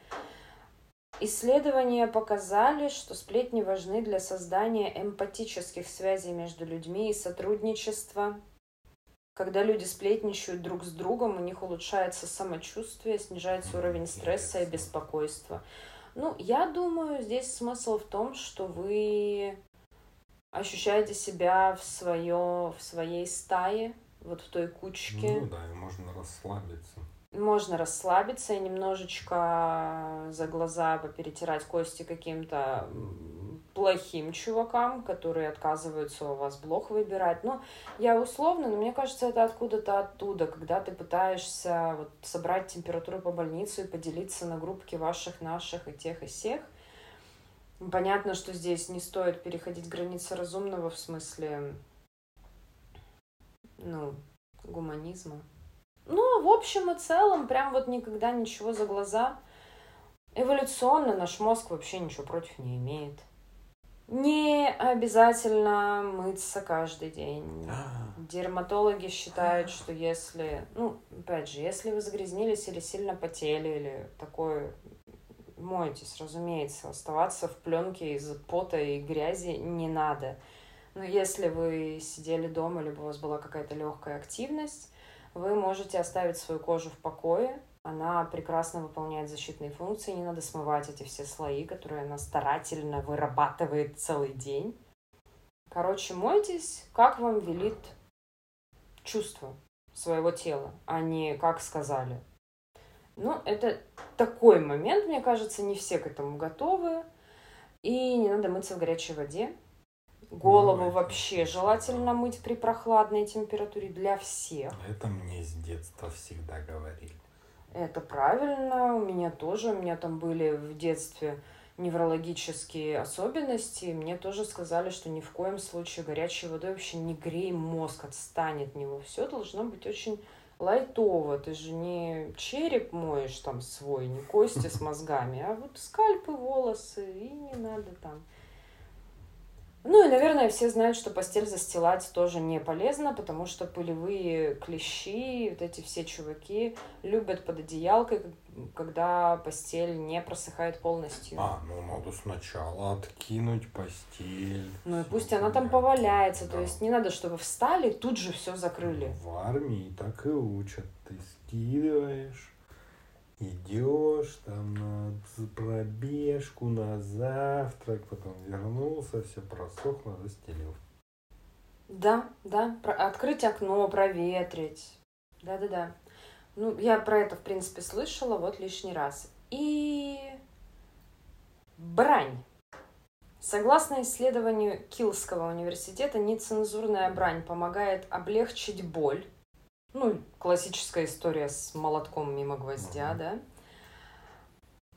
Исследования показали, что сплетни важны для создания эмпатических связей между людьми и сотрудничества. Когда люди сплетничают друг с другом, у них улучшается самочувствие, снижается уровень стресса и беспокойства. Ну, я думаю, здесь смысл в том, что вы ощущаете себя в, свое, в своей стае, вот в той кучке. Ну да, и можно расслабиться. Можно расслабиться и немножечко за глаза поперетирать кости каким-то плохим чувакам, которые отказываются у вас блох выбирать. Ну, я условно, но мне кажется, это откуда-то оттуда, когда ты пытаешься вот собрать температуру по больнице и поделиться на группки ваших, наших и тех, и всех. Понятно, что здесь не стоит переходить границы разумного в смысле, ну, гуманизма. Ну, в общем и целом, прям вот никогда ничего за глаза. Эволюционно наш мозг вообще ничего против не имеет. Не обязательно мыться каждый день. А. Дерматологи считают, что если, ну, опять же, если вы загрязнились или сильно потели, или такое, мойтесь, разумеется. Оставаться в пленке из пота и грязи не надо. Но если вы сидели дома, либо у вас была какая-то легкая активность, вы можете оставить свою кожу в покое, она прекрасно выполняет защитные функции, не надо смывать эти все слои, которые она старательно вырабатывает целый день. Короче, мойтесь, как вам велит чувство своего тела, а не как сказали. Ну, это такой момент, мне кажется, не все к этому готовы. И не надо мыться в горячей воде. Голову Ну, вообще желательно мыть при прохладной температуре для всех. Это мне с детства всегда говорили. Это правильно, у меня тоже, у меня там были в детстве неврологические особенности, мне тоже сказали, что ни в коем случае горячей водой вообще не грей мозг, отстань от него. Все должно быть очень лайтово. Ты же не череп моешь там свой, не кости с мозгами, а вот скальпы, волосы, и не надо там. Ну и, наверное, все знают, что постель застилать тоже не полезно, потому что пылевые клещи, вот эти все чуваки любят под одеялкой, когда постель не просыхает полностью. А, ну надо сначала откинуть постель. Ну и пусть она там поваляется, то Да. есть не надо, чтобы встали, тут же все закрыли. В армии так и учат. Ты скидываешь, идешь там на пробежку, на завтрак, потом вернулся, все просохло, застелил. Да, да, про- открыть окно, проветрить. Да-да-да. Ну, я про это, в принципе, слышала вот лишний раз. И брань. Согласно исследованию Килского университета, нецензурная брань помогает облегчить боль. Ну, классическая история с молотком мимо гвоздя, Мгм. да.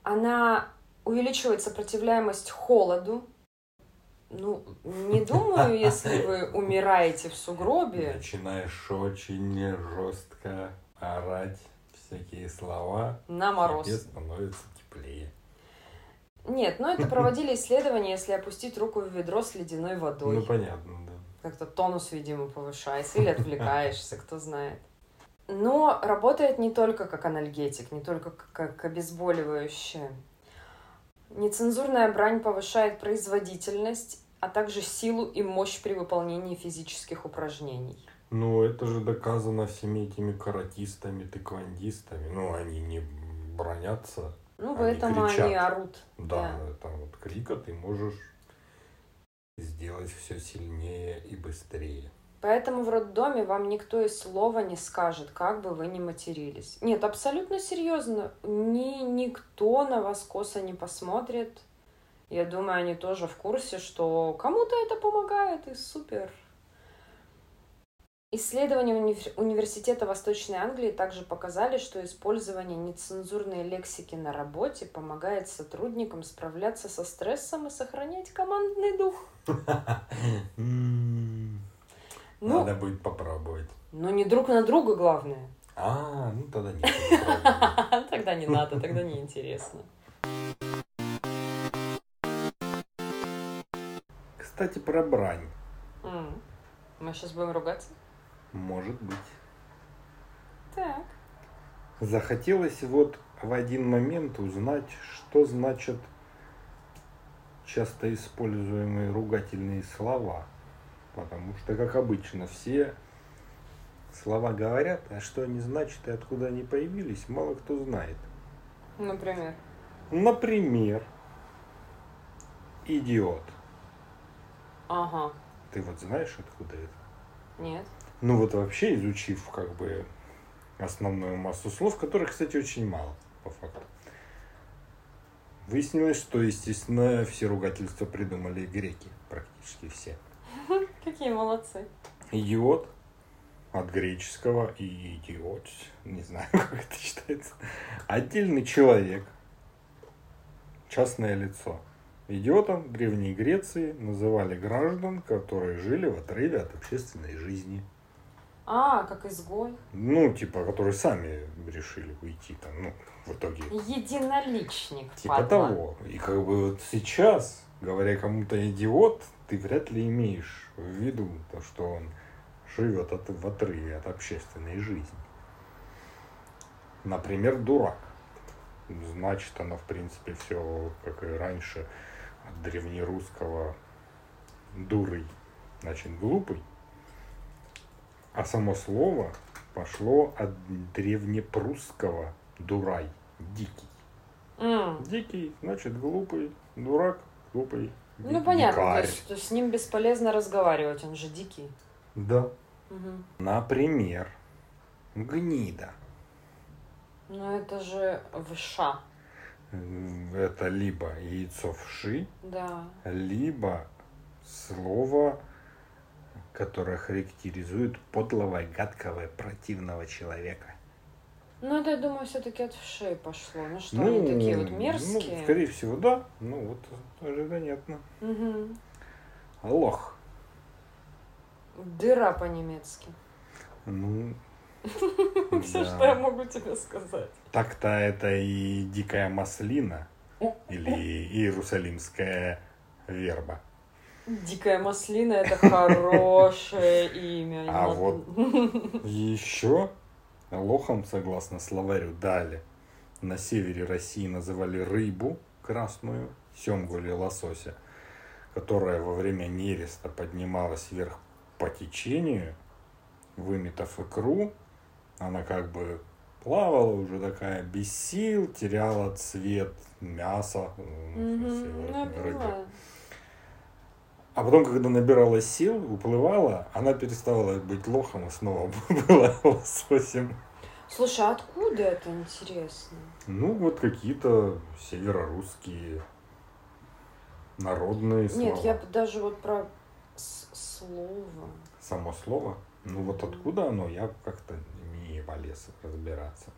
Она увеличивает сопротивляемость холоду. Ну, не думаю, <laughs> если вы умираете в сугробе. Начинаешь очень жестко орать всякие слова, На мороз. тебе становится теплее. Нет, ну это проводили исследования, если опустить руку в ведро с ледяной водой. Ну понятно, да. Как-то тонус, видимо, повышается. Или отвлекаешься, кто знает. Но работает не только как анальгетик, не только как- обезболивающее. Нецензурная брань повышает производительность, а также силу и мощь при выполнении физических упражнений. Ну, это же доказано всеми этими каратистами, тыквандистами. Ну, они не бронятся. Ну, Они поэтому они кричат. орут. Да, это вот крика ты можешь сделать все сильнее и быстрее. Поэтому в роддоме вам никто и слова не скажет, как бы вы ни матерились. Нет, абсолютно серьезно. Ни, никто на вас косо не посмотрит. Я думаю, они тоже в курсе, что кому-то это помогает, и супер. Исследования уни- Университета Восточной Англии также показали, что использование нецензурной лексики на работе помогает сотрудникам справляться со стрессом и сохранять командный дух. Ну, Надо будет попробовать. но не друг на друга, главное. А, ну тогда попробуем. <laughs> Тогда не надо, тогда неинтересно. Кстати, про брань. Мы сейчас будем ругаться? Может быть. Так. Захотелось вот в один момент узнать, что значат часто используемые ругательные слова. Потому что, как обычно, все слова говорят, а что они значат и откуда они появились, мало кто знает. Например. Например, идиот. Ага. Ты вот знаешь, откуда это? Нет. Ну вот вообще изучив как бы основную массу слов, которых, кстати, очень мало по факту. Выяснилось, что, естественно, все ругательства придумали греки, практически все. <laughs> Какие молодцы. Идиот от греческого и идиот, не знаю, <laughs> как это читается. Отдельный человек, частное лицо. Идиотом в Древней Греции называли граждан, которые жили в отрыве от общественной жизни. А, как изгой. Ну, типа, которые сами решили уйти там, ну, в итоге. Единоличник. Типа падла. того. И как бы вот сейчас, говоря кому-то идиот, ты вряд ли имеешь в виду то, что он живет от, в отрыве от общественной жизни. Например, дурак. Значит, оно, в принципе, все, как и раньше, от древнерусского дурый, значит, глупый. А само слово пошло от древнепрусского дурай, дикий. М. Дикий, значит, глупый, дурак, глупый. Ну, ди- понятно, то дикарь. есть, что с ним бесполезно разговаривать, он же дикий. Да. Мгм. Например, гнида. Ну, это же вша, Это либо яйцо вши, да. либо слово, которое характеризует подлого, гадкого, противного человека. Ну, это, я думаю, все-таки от вшей пошло. Ну, что они такие вот мерзкие. Ну, скорее всего, да. Ну, вот тоже понятно. Мгм. Лох. Дыра по-немецки. Ну, <laughs> Все, что я могу тебе сказать. Так-то это и дикая маслина или иерусалимская верба. Дикая маслина это хорошее имя. А вот- Еще лохом, согласно словарю Дали, на севере России называли рыбу красную, семгу или лосося, которая во время нереста поднималась вверх по течению, выметав икру, она как бы плавала уже такая без сил, теряла цвет мяса, ну, я рыбы. А потом, когда набирала сил, уплывала, она перестала быть лохом и снова <laughs> была лососем. Слушай, а откуда это интересно? Ну, вот какие-то северорусские народные слова. Нет, я даже вот про слово. Само слово. Ну, вот откуда оно, я как-то не полез разбираться.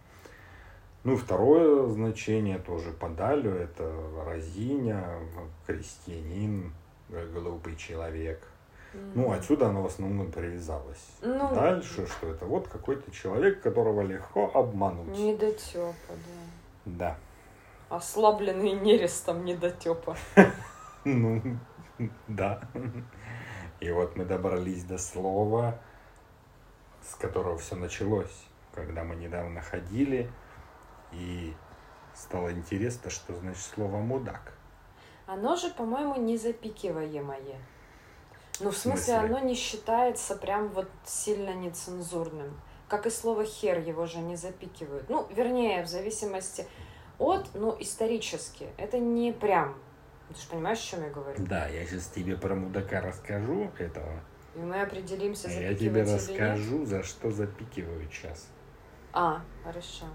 Ну, второе значение тоже по Далю, это разиня, крестьянин, глупый человек. Ну, Мгм. отсюда оно в основном привязалось. Ну, Дальше, что это вот какой-то человек, которого легко обмануть. Недотепа, да. Да. Ослабленный нерестом недотепа. <laughs> Ну, <laughs> да. И вот мы добрались до слова, с которого все началось, когда мы недавно ходили, и стало интересно, что значит слово «мудак». Оно же, по-моему, не запикиваемое. Ну, в смысле, смысле? оно не считается прям вот сильно нецензурным. Как и слово хер, его же не запикивают. Ну, вернее, в зависимости от, ну, исторически. Это не прям. Ты же понимаешь, о чем я говорю? Да, я сейчас тебе про мудака расскажу этого. И мы определимся, А я тебе или нет. расскажу, за что запикивают сейчас. А, хорошо.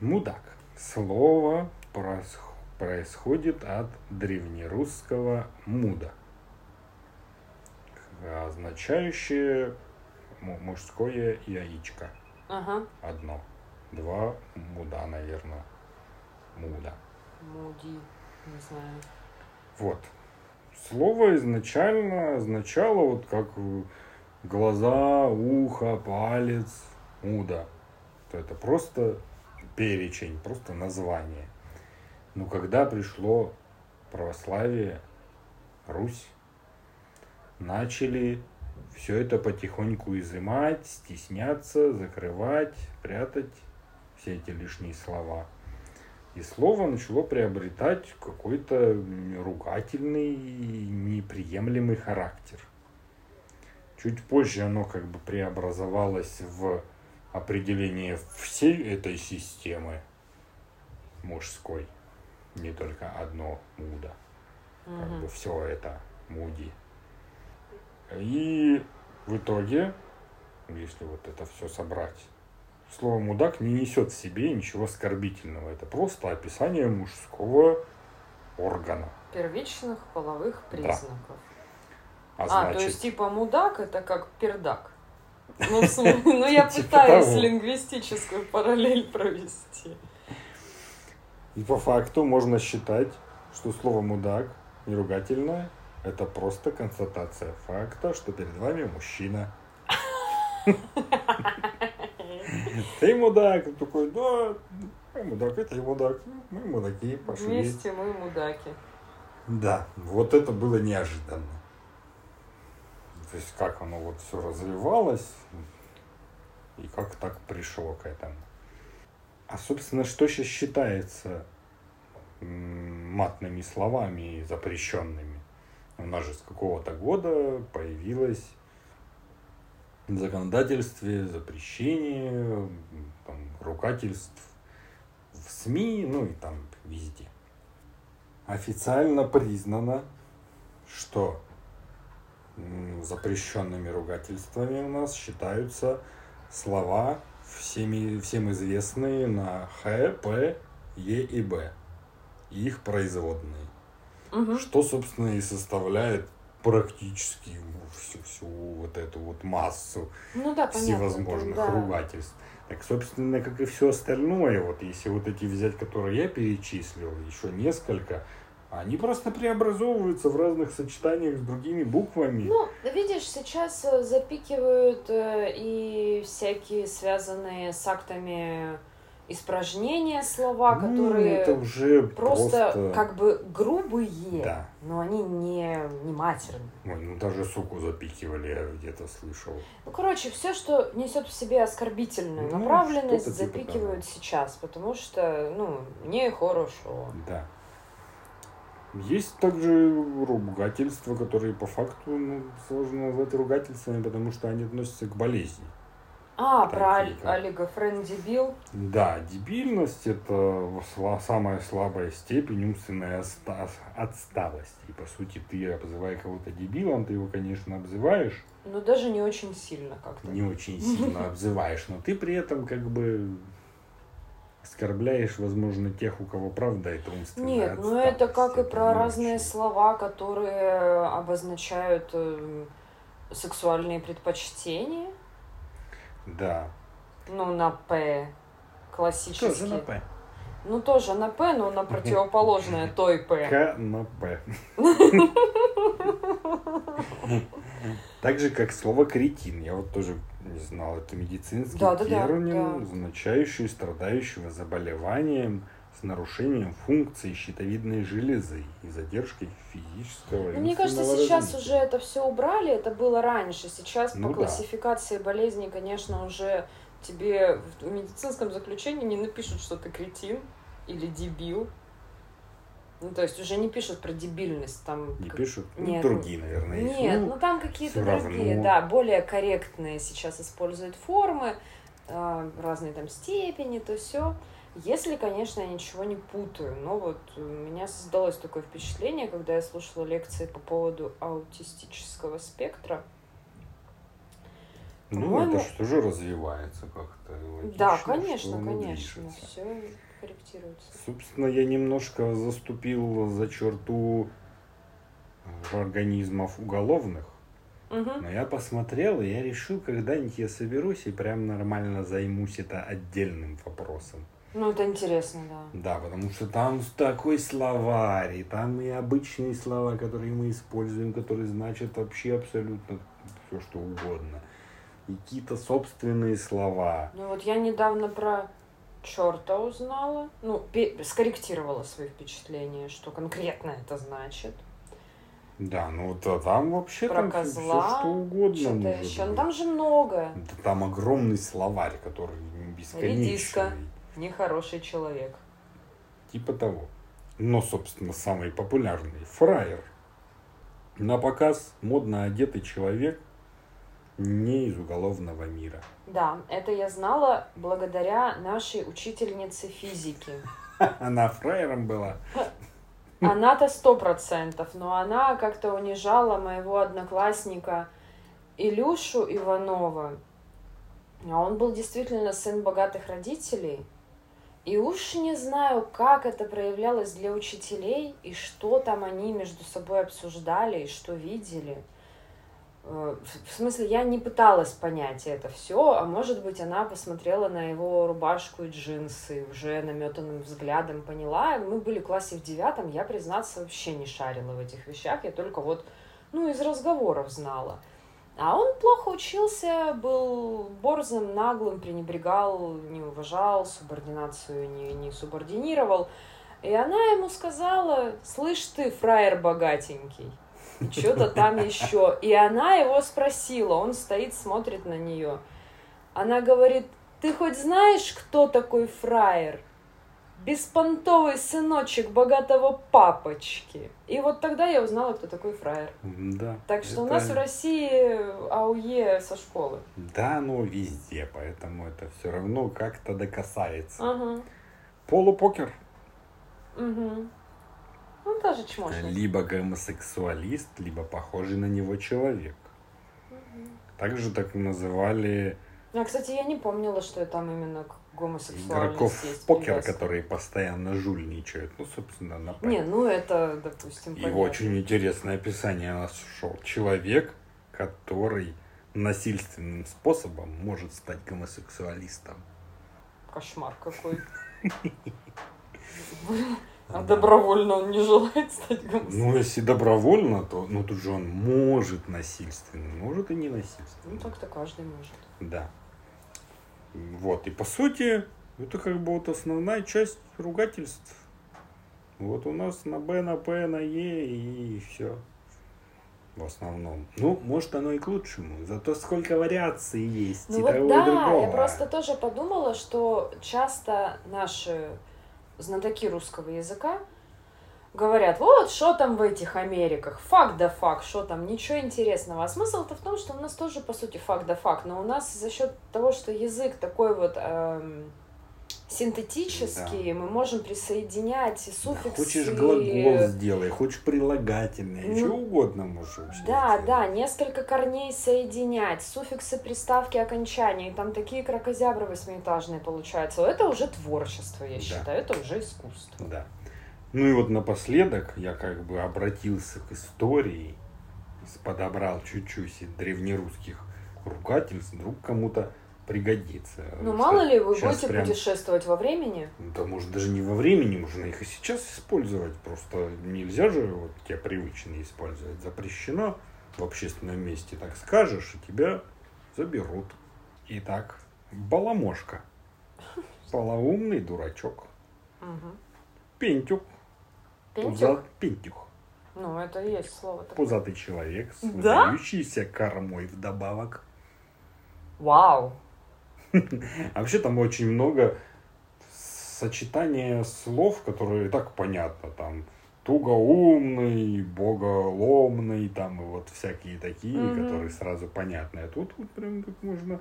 Мудак. Слово прос- происходит от древнерусского муда, означающее му- мужское яичко. Ага. Одно. Два муда, наверное. Муда. Муди. Не знаю. Вот. Слово изначально означало вот как глаза, ухо, палец, муда. То это просто перечень, просто название. Но когда пришло православие, Русь, начали все это потихоньку изымать, стесняться, закрывать, прятать все эти лишние слова. И слово начало приобретать какой-то ругательный, неприемлемый характер. Чуть позже оно как бы преобразовалось в определение всей этой системы мужской. Не только одно муда. Как Мгм. бы все это муди. И в итоге, если вот это все собрать, слово мудак не несет в себе ничего оскорбительного. Это просто описание мужского органа. Первичных половых Да. признаков. А, А, значит, то есть типа мудак это как пердак. <laughs> Ну, ну я Типа пытаюсь лингвистическую параллель провести. И по факту можно считать, что слово мудак не ругательное. Это просто констатация факта, что перед вами мужчина. Ты мудак, ты такой, да, мы мудак, это и мудак, мы мудаки, пошли. Вместе мы мудаки. Да, вот это было неожиданно. То есть как оно вот все развивалось и как так пришло к этому. А собственно, что сейчас считается матными словами запрещенными? У нас же с какого-то года появилось в законодательстве запрещение там, ругательств в СМИ, ну и там везде. Официально признано, что запрещенными ругательствами у нас считаются слова всеми, всем известные на Х, П, Е и Б. И их производные. Угу. Что, собственно, и составляет практически всю, всю вот эту вот массу ну, да, всевозможных понятно, да. ругательств. Так, собственно, как и все остальное, вот если вот эти взять, которые я перечислил, еще несколько, они просто преобразовываются в разных сочетаниях с другими буквами. Ну, видишь, сейчас э, запикивают э, и всякие связанные с актами испражнения слова, Ну, которые это уже просто, просто... как бы грубые, Да. но они не, не матерные. Ой, ну даже суку запикивали, я где-то слышал. Ну, короче, все, что несет в себе оскорбительную Ну, направленность, типа запикивают сейчас, потому что, ну, нехорошо. Да. Есть также ругательства, которые по факту ну, сложно назвать ругательствами, потому что они относятся к болезни. А, Так, про как? Олега Френ дебил. Да, дебильность это самая слабая степень умственной отсталости. И по сути ты, обзывая кого-то дебилом, ты его, конечно, обзываешь, Но даже не очень сильно как-то. не очень сильно <laughs> обзываешь, но ты при этом как бы оскорбляешь, возможно, тех, у кого правда это умственная Нет, ну это как и про разные слова, которые обозначают э, сексуальные предпочтения. Да. Ну, на П. Классически. Тоже на П. Ну, тоже на П, но на противоположное <laughs> той П. К на П. <laughs> Так же, как слово кретин. Я вот тоже не знал. Это медицинский Да-да-да, термин, да. означающий страдающего заболеванием с нарушением функции щитовидной железы и задержкой физического Ну, мне кажется, сейчас развития. уже это все убрали, это было раньше. Сейчас Ну по да. классификации болезней, конечно, уже тебе в медицинском заключении не напишут, что ты кретин или дебил. Ну, то есть уже не пишут про дебильность. Там Не как- пишут? Ну, Нет, другие, наверное. есть. Нет, Ну, ну там какие-то другие, равно. да, более корректные сейчас используют формы, э, разные там степени, то все. Если, конечно, я ничего не путаю. Но вот у меня создалось такое впечатление, когда я слушала лекции по поводу аутистического спектра. ну, это же развивается как-то. логично, да, конечно, конечно, все корректируется. Собственно, я немножко заступил за черту организмов уголовных. Мгм. Но я посмотрел, и я решил, когда-нибудь я соберусь и прям нормально займусь это отдельным вопросом. Ну, это интересно, да. Да, потому что там такой словарь, и там и обычные слова, которые мы используем, которые значат вообще абсолютно все, что угодно. И какие-то собственные слова. Ну вот я недавно про черта узнала, ну, скорректировала свои впечатления, что конкретно это значит. Да, ну вот а там вообще Про там все, козла, что угодно Что-то может еще. Ну быть. там же много. Да там огромный словарь, который бесконечный. Редиска. Нехороший человек. Типа того. Но, собственно, самый популярный фраер. На показ модно одетый человек не из уголовного мира. Да, это я знала благодаря нашей учительнице физики. <laughs> Она фраером была. <laughs> Она-то сто процентов, но она как-то унижала моего одноклассника Илюшу Иванова. А он был действительно сын богатых родителей. И уж не знаю, как это проявлялось для учителей, и что там они между собой обсуждали, и что видели. Э, в смысле, я не пыталась понять это все, а может быть, она посмотрела на его рубашку и джинсы, уже наметанным взглядом поняла. Мы были в классе в девятом, я, признаться, вообще не шарила в этих вещах, я только вот, ну, из разговоров знала. А он плохо учился, был борзым, наглым, пренебрегал, не уважал, субординацию не, не субординировал. И она ему сказала, слышь ты, фраер богатенький, что-то там еще. И она его спросила, он стоит, смотрит на нее. Она говорит, ты хоть знаешь, кто такой фраер? Беспонтовый сыночек богатого папочки. И вот тогда я узнала, кто такой фраер. Да. Так что это... у нас в России АУЕ со школы. Да, ну везде, поэтому это все равно как-то докасается. Ага. Полупокер. Угу. Ну, тоже чмошник. Либо гомосексуалист, либо похожий на него человек. Угу. Также так называли... А, кстати, я не помнила, что там именно гомосексуальность Игроков в покер, привязка. которые постоянно жульничают. Ну, собственно, на Не, ну это, допустим, Его понятно. очень интересное описание нашел. Человек, который насильственным способом может стать гомосексуалистом. Кошмар какой. <laughs> А добровольно он не желает стать гомосексуалом? Ну, если добровольно, то ну, тут же он может насильственно, может и не насильственно. Ну, так-то каждый может. Да. Вот, и по сути, это как бы вот основная часть ругательств. Вот у нас на Б, на П, на Е и все. В основном. Ну, может, оно и к лучшему. Зато сколько вариаций есть. Ну и вот того, да, и другого. я просто тоже подумала, что часто наши знатоки русского языка говорят, вот, что там в этих Америках, факт да факт, что там, ничего интересного. А смысл-то в том, что у нас тоже, по сути, факт да факт, но у нас за счет того, что язык такой вот эм, синтетический, да. мы можем присоединять суффиксы. Да, хочешь глагол сделай, хочешь прилагательное, ну, что угодно можешь вообще. Да, сделать. да, несколько корней соединять, суффиксы, приставки, окончания, и там такие кракозябры восьмиэтажные получаются. Это уже творчество, я да. считаю, это уже искусство. Да. Ну и вот напоследок я как бы обратился к истории, подобрал чуть-чуть древнерусских ругательств, вдруг кому-то пригодится. Ну мало ли вы будете прям... путешествовать во времени? Да может даже не во времени, можно их и сейчас использовать, просто нельзя же вот те привычные использовать. Запрещено в общественном месте, так скажешь, и тебя заберут. Итак, баламошка. Полоумный дурачок. Угу. Пентюк. Пуза... Пентюх. Ну, это и есть слово. Такое. Пузатый человек, с да? выдающийся кормой вдобавок. Вау. <laughs> А вообще там очень много сочетания слов, которые и так понятно. Там тугоумный, боголомный, там и вот всякие такие, mm-hmm. которые сразу понятны. А тут вот прям тут можно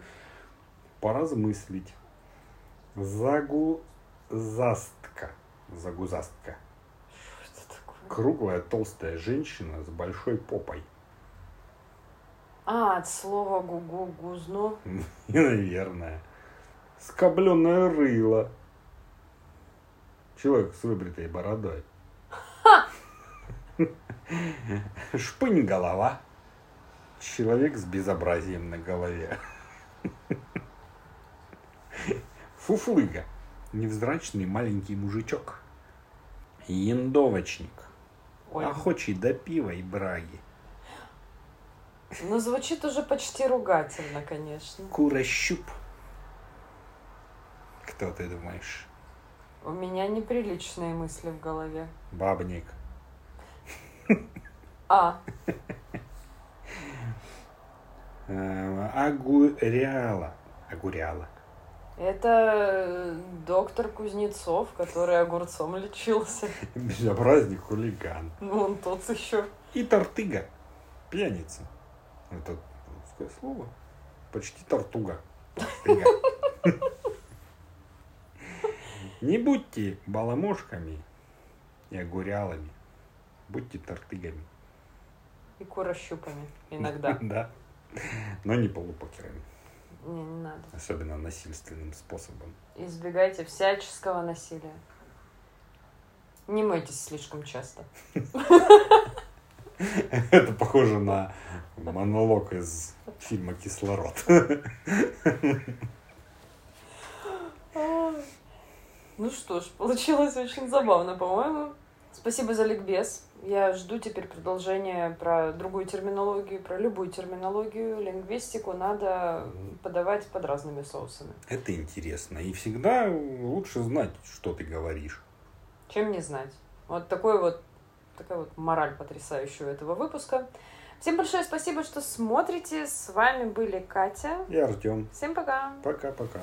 поразмыслить. Загузастка. Загузастка. Круглая толстая женщина с большой попой. А, от слова гугу гузно. <laughs> Наверное. Скобленное рыло. Человек с выбритой бородой. <laughs> Шпынь голова. Человек с безобразием на голове. <laughs> Фуфлыга. Невзрачный маленький мужичок. Яндовочник. Охочий до пива и браги. Ну, звучит уже почти ругательно, конечно. Курощуп. Кто ты думаешь? У меня неприличные мысли в голове. Бабник. А. <laughs> Э, агуряла. Агуряла. Это доктор Кузнецов, который огурцом лечился. <laughs> Безобразник хулиган. Ну, он тот еще. И тортыга. Пьяница. Это русское слово. Почти тортуга. Не будьте баламошками и огурялами. Будьте тортыгами. И курощупами иногда. <laughs> Да. Но не полупокерами. Не, не надо. Особенно насильственным способом. Избегайте всяческого насилия. Не мойтесь слишком часто. <laughs> <laughs> Это похоже на монолог из фильма «Кислород». Ну что ж, получилось очень забавно, по-моему. Спасибо за ликбез. Я жду теперь продолжения про другую терминологию, про любую терминологию. Лингвистику надо подавать под разными соусами. Это интересно. И всегда лучше знать, что ты говоришь. Чем не знать. Вот такой вот, такая вот мораль потрясающая у этого выпуска. Всем большое спасибо, что смотрите. С вами были Катя и Артем. Всем пока. Пока-пока.